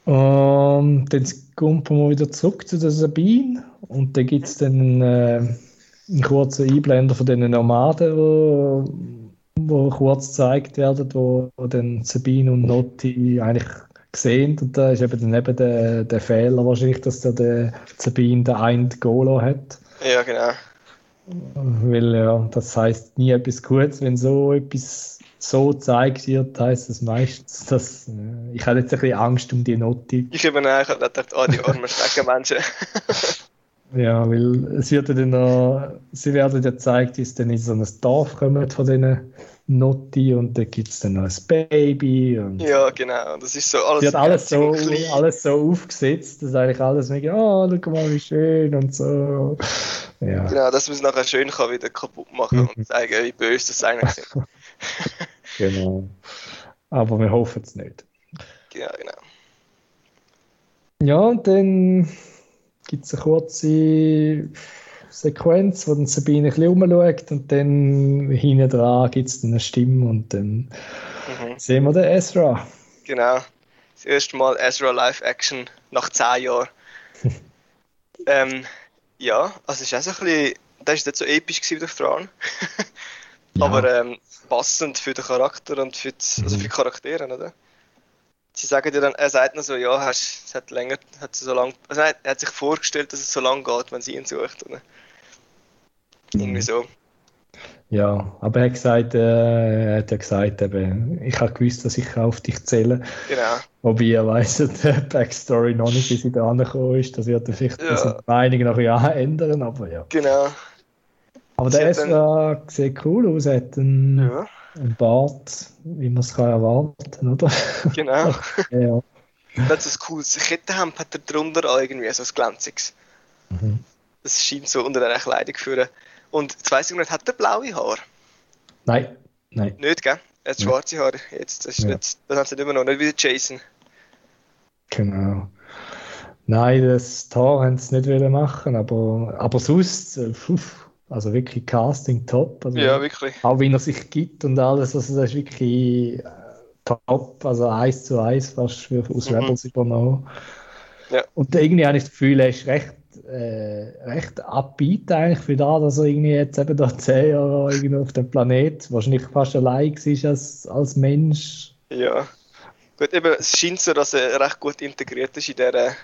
Und dann kommen wir wieder zurück zu der Sabine und dann gibt es dann äh, einen kurzen Einblender von den Nomaden, wo, wo kurz gezeigt werden, wo, wo dann Sabine und Notti eigentlich sehen und da ist eben dann eben der, der Fehler wahrscheinlich, dass der, der Sabine den einen Golo hat. Ja, genau. Weil ja, das heißt nie etwas Gutes, wenn so etwas so gezeigt wird, heißt es meistens, dass äh, ich habe jetzt ein bisschen Angst um die Notti. Ich habe mir eigentlich gedacht, ah, die armen Steckenmenschen. Ja, weil es wird ja dann noch, sie werden ja gezeigt, wie es dann in so ein Dorf kommt von diesen Notti und da gibt es dann noch ein Baby und ja, genau. Das ist so alles, es wird alles so, klein. alles so aufgesetzt, dass eigentlich alles mega, oh, schau mal, wie schön und so. Ja, Genau, dass man es nachher schön kann wieder kaputt machen Mhm. und zeigen, wie böse das eigentlich ist. genau. Aber wir hoffen es nicht. genau, genau. Ja, und dann gibt es eine kurze Sequenz, wo dann Sabine ein bisschen rumschaut und dann hinten dran gibt es dann eine Stimme und dann Mhm. sehen wir den Ezra. Genau. Das erste Mal Ezra Live Action nach 10 Jahren. ähm, ja, also es ist auch so ein bisschen, das ist nicht so episch gewesen wie der Thrawn. Ja. Aber ähm, passend für den Charakter und für die, also Mhm. für die Charaktere, oder? Sie sagen dir dann, er sagt noch so, ja, hast, es hat länger, hat so lang, also nein, er hat sich vorgestellt, dass es so lange geht, wenn sie ihn sucht, oder? Irgendwie so. Ja, aber er hat gesagt, äh, er hat ja gesagt, eben, ich habe gewusst, dass ich auf dich zähle. Genau. Wobei er weiss, die Backstory noch nicht, wie sie da angekommen ist. Das wird vielleicht Ja. seine Meinung noch ja ändern, aber ja. Genau. Aber Sie der dann- Ezra sieht cool aus, er hat einen, Ja, einen Bart, wie man es kann erwarten, oder? genau. ja. Das ist ein cooles Kettenhemd hat er drunter auch irgendwie, so ein glänziges. Mhm. Das scheint so unter einer Kleidung zu führen. Und jetzt weiss ich nicht, hat er blaue Haare? Nein, nein. Nicht, gell? Er hat schwarze Haare. Jetzt, das, ist Ja. nicht, das haben sie immer noch, nicht wie Jason. Genau. Nein, das Tor haben sie nicht wollen machen, aber, aber sonst, äh, puh, also wirklich Casting top. Also Ja, wirklich. auch wie er sich gibt und alles, also das ist wirklich äh, top, also eins zu eins fast für, aus Mhm. Rebels übernommen. Ja. Und irgendwie habe ich das Gefühl, er ist recht, äh, recht upbeat eigentlich für das, dass er irgendwie jetzt eben da zehn Jahre irgendwie auf dem Planet wahrscheinlich fast allein war als, als Mensch. Ja. Gut, eben, es scheint so, dass er recht gut integriert ist in dieser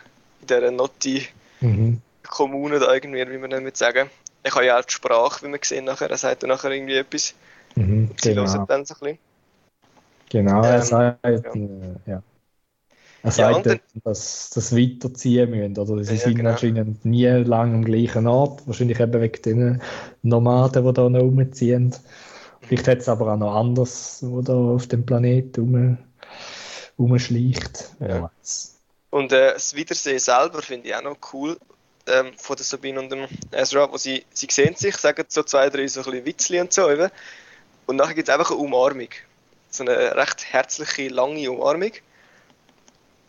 in dieser Notti-Kommune mhm. da irgendwie, wie man nicht sagen. Ich habe ja auch die Sprache, wie man sehen nachher, er sagt dann nachher irgendwie etwas. Mhm, sie genau. hören dann so ein bisschen. Genau, er ähm, sagt, ja. Äh, ja. Er sagt, ja, dass das weiterziehen müssen. Oder sie ja, sind genau. anscheinend nie lange am gleichen Ort. Wahrscheinlich eben wegen den Nomaden, die da noch rumziehen. Vielleicht hat es aber auch noch anders, wo da auf dem Planeten rum, rumschleicht. Ja. Und äh, das Wiedersehen selber finde ich auch noch cool ähm, von der Sabine und dem Ezra, wo sie, sie sehen sich, sagen so zwei, drei so ein bisschen Witzli und so eben. Und nachher gibt es einfach eine Umarmung. So eine recht herzliche, lange Umarmung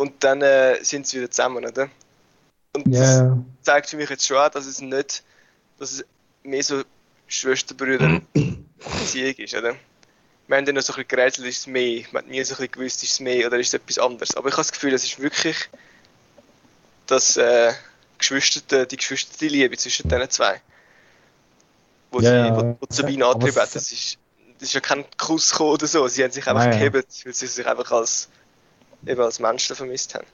und dann äh, sind sie wieder zusammen, oder? Und yeah. das zeigt für mich jetzt schon auch, dass es nicht, dass es mehr so Schwesterbrüder-Beziehung ist, oder? Wir haben ja noch so ein bisschen gerätselt, ist es mehr? Man hat nie so ein bisschen gewusst, ist es mehr oder ist es etwas anderes? Aber ich habe das Gefühl, es ist wirklich das, äh, Geschwister, die geschwisterte Liebe zwischen diesen zwei. Wo, yeah, sie, wo, wo Sabine angetrieben hat. Das ist, das ist ja kein Kuss oder so. Sie haben sich einfach Nein, gehebt, weil sie sich einfach als eben als Menschen vermisst haben.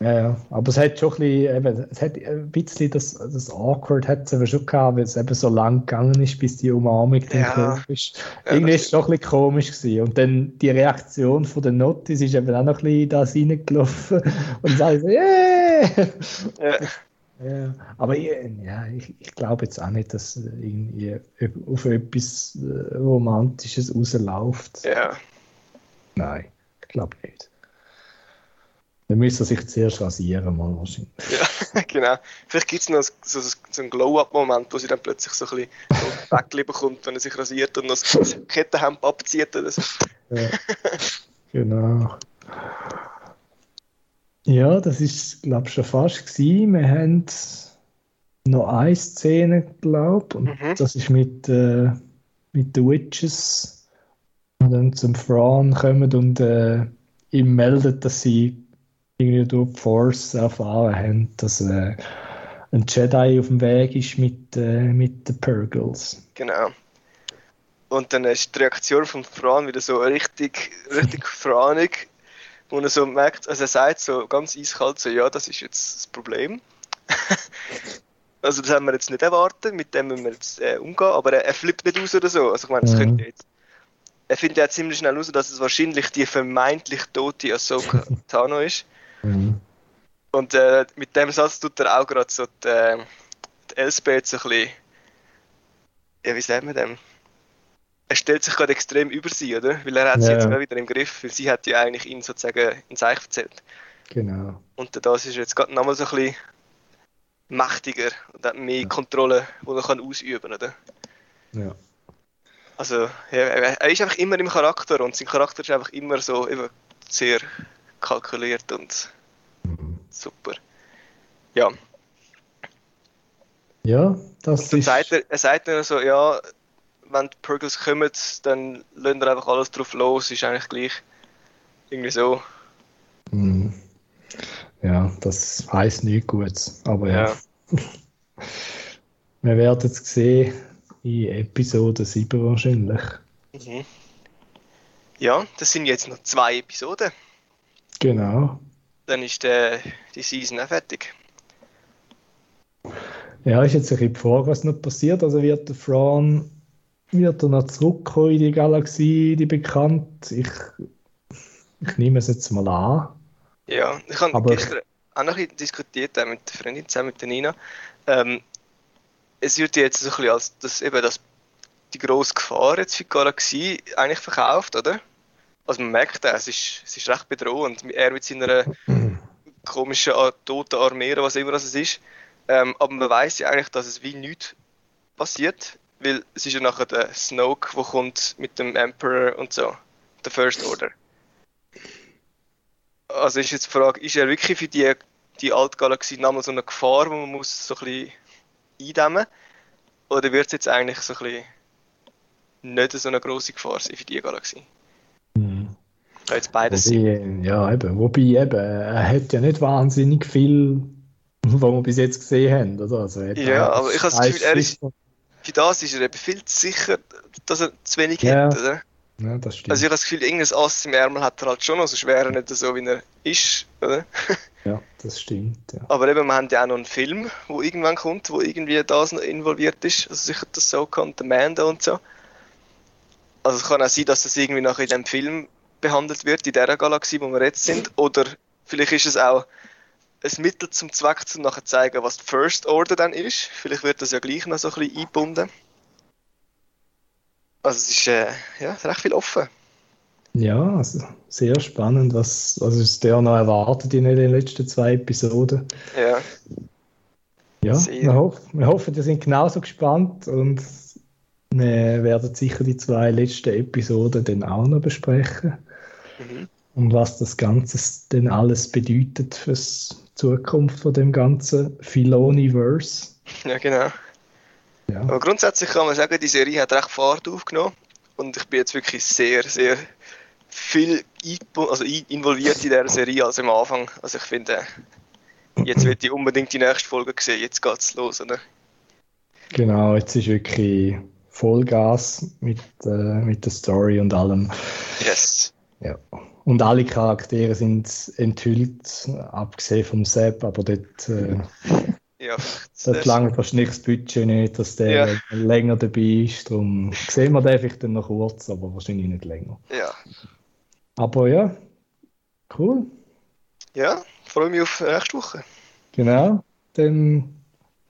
Ja, ja, aber es hat schon ein bisschen, eben, es hat ein bisschen das, das Awkward hat es eben schon gehabt, weil es eben so lang gegangen ist, bis die Umarmung dann ja. ist. Irgendwie ist es schon ein bisschen komisch gewesen. Und dann die Reaktion von der Notis ist eben auch noch ein bisschen da reingelaufen und sagt so, yeah! Ja. Ja, aber ich, ja, ich, ich glaube jetzt auch nicht, dass irgendwie auf etwas äh, Romantisches rausläuft. Ja. Nein, ich glaube nicht. Dann müsste er sich zuerst rasieren, mal wahrscheinlich. Ja, genau. Vielleicht gibt es noch so, so, einen Glow-Up-Moment, wo sie dann plötzlich so ein bisschen so Bäckchen bekommt, wenn er sich rasiert und noch das Kettenhemd abzieht oder so. Ja, genau. Ja, das ist, glaube ich, schon fast gewesen. Wir haben noch eine Szene, glaube ich, und mhm. das ist mit, äh, mit den Witches, die dann zum Fran kommen und äh, ihm meldet, dass sie irgendwie durch die Force erfahren haben, dass äh, ein Jedi auf dem Weg ist mit, äh, mit den Purgles. Genau. Und dann ist die Reaktion von Fran wieder so richtig, richtig franig, wo er so merkt, also er sagt so ganz eiskalt so, ja, das ist jetzt das Problem. also das haben wir jetzt nicht erwartet, mit dem müssen wir jetzt äh, umgehen, aber er, er flippt nicht aus oder so. Also ich meine, das mhm. könnte jetzt er findet ja ziemlich schnell raus, dass es wahrscheinlich die vermeintlich tote Ahsoka Tano ist. Mhm. Und äh, mit dem Satz tut er auch gerade so die, äh, die Elsbeth so ein bisschen, ja, wie sagen wir dem? Er stellt sich gerade extrem über sie, oder? Weil er hat ja. sie jetzt mal wieder im Griff, weil sie hat ja eigentlich ihn sozusagen ins Eich erzählt. Genau. Und das ist jetzt gerade nochmal so ein bisschen mächtiger und hat mehr ja. Kontrolle, die er kann ausüben kann, oder? Ja. Also, ja, er ist einfach immer im Charakter und sein Charakter ist einfach immer so eben sehr kalkuliert und mhm. super. Ja. Ja, das und dann ist... Sagt er, er sagt dann so, ja, wenn die Purgles kommen, dann lassen wir einfach alles drauf los, ist eigentlich gleich. Irgendwie so. Mhm. Ja, das heißt nicht gut, aber ja. ja. wir werden es sehen in Episode 7 wahrscheinlich. Mhm. Ja, das sind jetzt noch zwei Episoden. Genau. Dann ist der, die Season auch fertig. Ja, ist jetzt ein bisschen die Frage, was noch passiert. Also wird der Fran wird er noch zurückkommen in die Galaxie, die bekannt? Ich, ich nehme es jetzt mal an. Ja, ich habe Aber gestern auch noch ein bisschen diskutiert mit der Freundin zusammen mit der Nina. Ähm, es wird jetzt so ein bisschen als das, eben das, die grosse Gefahr jetzt für die Galaxie eigentlich verkauft, oder? Also man merkt es ist, es ist recht bedrohend. Er mit seiner komischen toten Armee, was immer das ist. Ähm, aber man weiß ja eigentlich, dass es wie nichts passiert, weil es ist ja nachher der Snoke, der kommt mit dem Emperor und so, der First Order. Also ist jetzt die Frage, ist er wirklich für die, die Altgalaxie nochmal so eine Gefahr, wo man muss so ein bisschen eindämmen oder wird es jetzt eigentlich so ein bisschen nicht so eine große Gefahr sein für die Galaxie? Kann jetzt beides sein. Ja, eben. Wobei eben, er hat ja nicht wahnsinnig viel, was wir bis jetzt gesehen haben. Oder? Also, ja, aber ich habe das Gefühl, er ist, für das ist er eben viel zu sicher, dass er zu wenig ja. hat, oder? Ja, das stimmt. Also ich habe das Gefühl, irgendein Ass im Ärmel hat er halt schon, also schwer nicht so, wie er ist, oder? ja, das stimmt. Ja. Aber eben, wir haben ja auch noch einen Film, wo irgendwann kommt, wo irgendwie das noch involviert ist, also sicher das so kommt, der Mando und so. Also es kann auch sein, dass das irgendwie noch in dem Film behandelt wird, in der Galaxie, wo wir jetzt sind, oder vielleicht ist es auch ein Mittel zum Zweck, um nachher zu zeigen, was die First Order dann ist. Vielleicht wird das ja gleich noch so ein bisschen eingebunden. Also es ist äh, ja, recht viel offen. Ja, also sehr spannend, was also ist der noch erwartet in den letzten zwei Episoden. Ja. Ja, wir, hoff, wir hoffen, wir sind genauso gespannt und wir werden sicher die zwei letzten Episoden dann auch noch besprechen. Mhm. Und was das Ganze denn alles bedeutet für die Zukunft von dem ganzen Filoniverse. Ja, genau. Ja. Aber grundsätzlich kann man sagen, die Serie hat recht Fahrt aufgenommen und ich bin jetzt wirklich sehr, sehr viel also involviert in dieser Serie als am Anfang. Also ich finde, jetzt wird ich unbedingt die nächste Folge sehen, jetzt geht's los, oder? Genau, jetzt ist wirklich Vollgas mit, äh, mit der Story und allem. Yes. Ja. Und alle Charaktere sind enthüllt, abgesehen vom Sepp, aber dort äh, ja, das lange fast nicht das Budget nicht, dass der ja. länger dabei ist. Darum sehen wir den vielleicht dann noch kurz, aber wahrscheinlich nicht länger. Ja. Aber ja, cool. Ja, freue mich auf nächste Woche. Genau, dann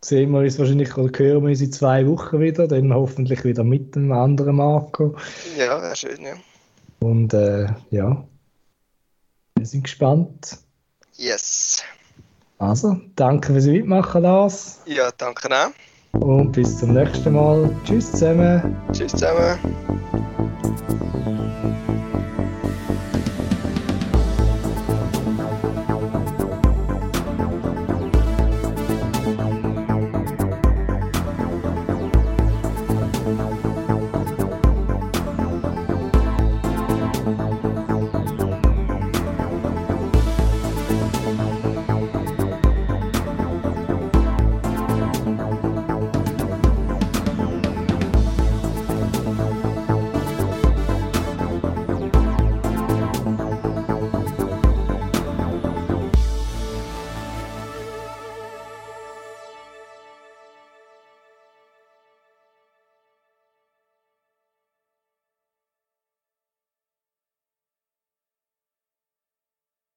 sehen wir uns wahrscheinlich oder hören wir uns in zwei Wochen wieder, dann hoffentlich wieder mit einem anderen Marco. Ja, wäre schön, ja. Und äh, ja, wir sind gespannt. Yes. Also, danke fürs Mitmachen, Lars. Ja, danke auch. Und bis zum nächsten Mal. Tschüss zusammen. Tschüss zusammen.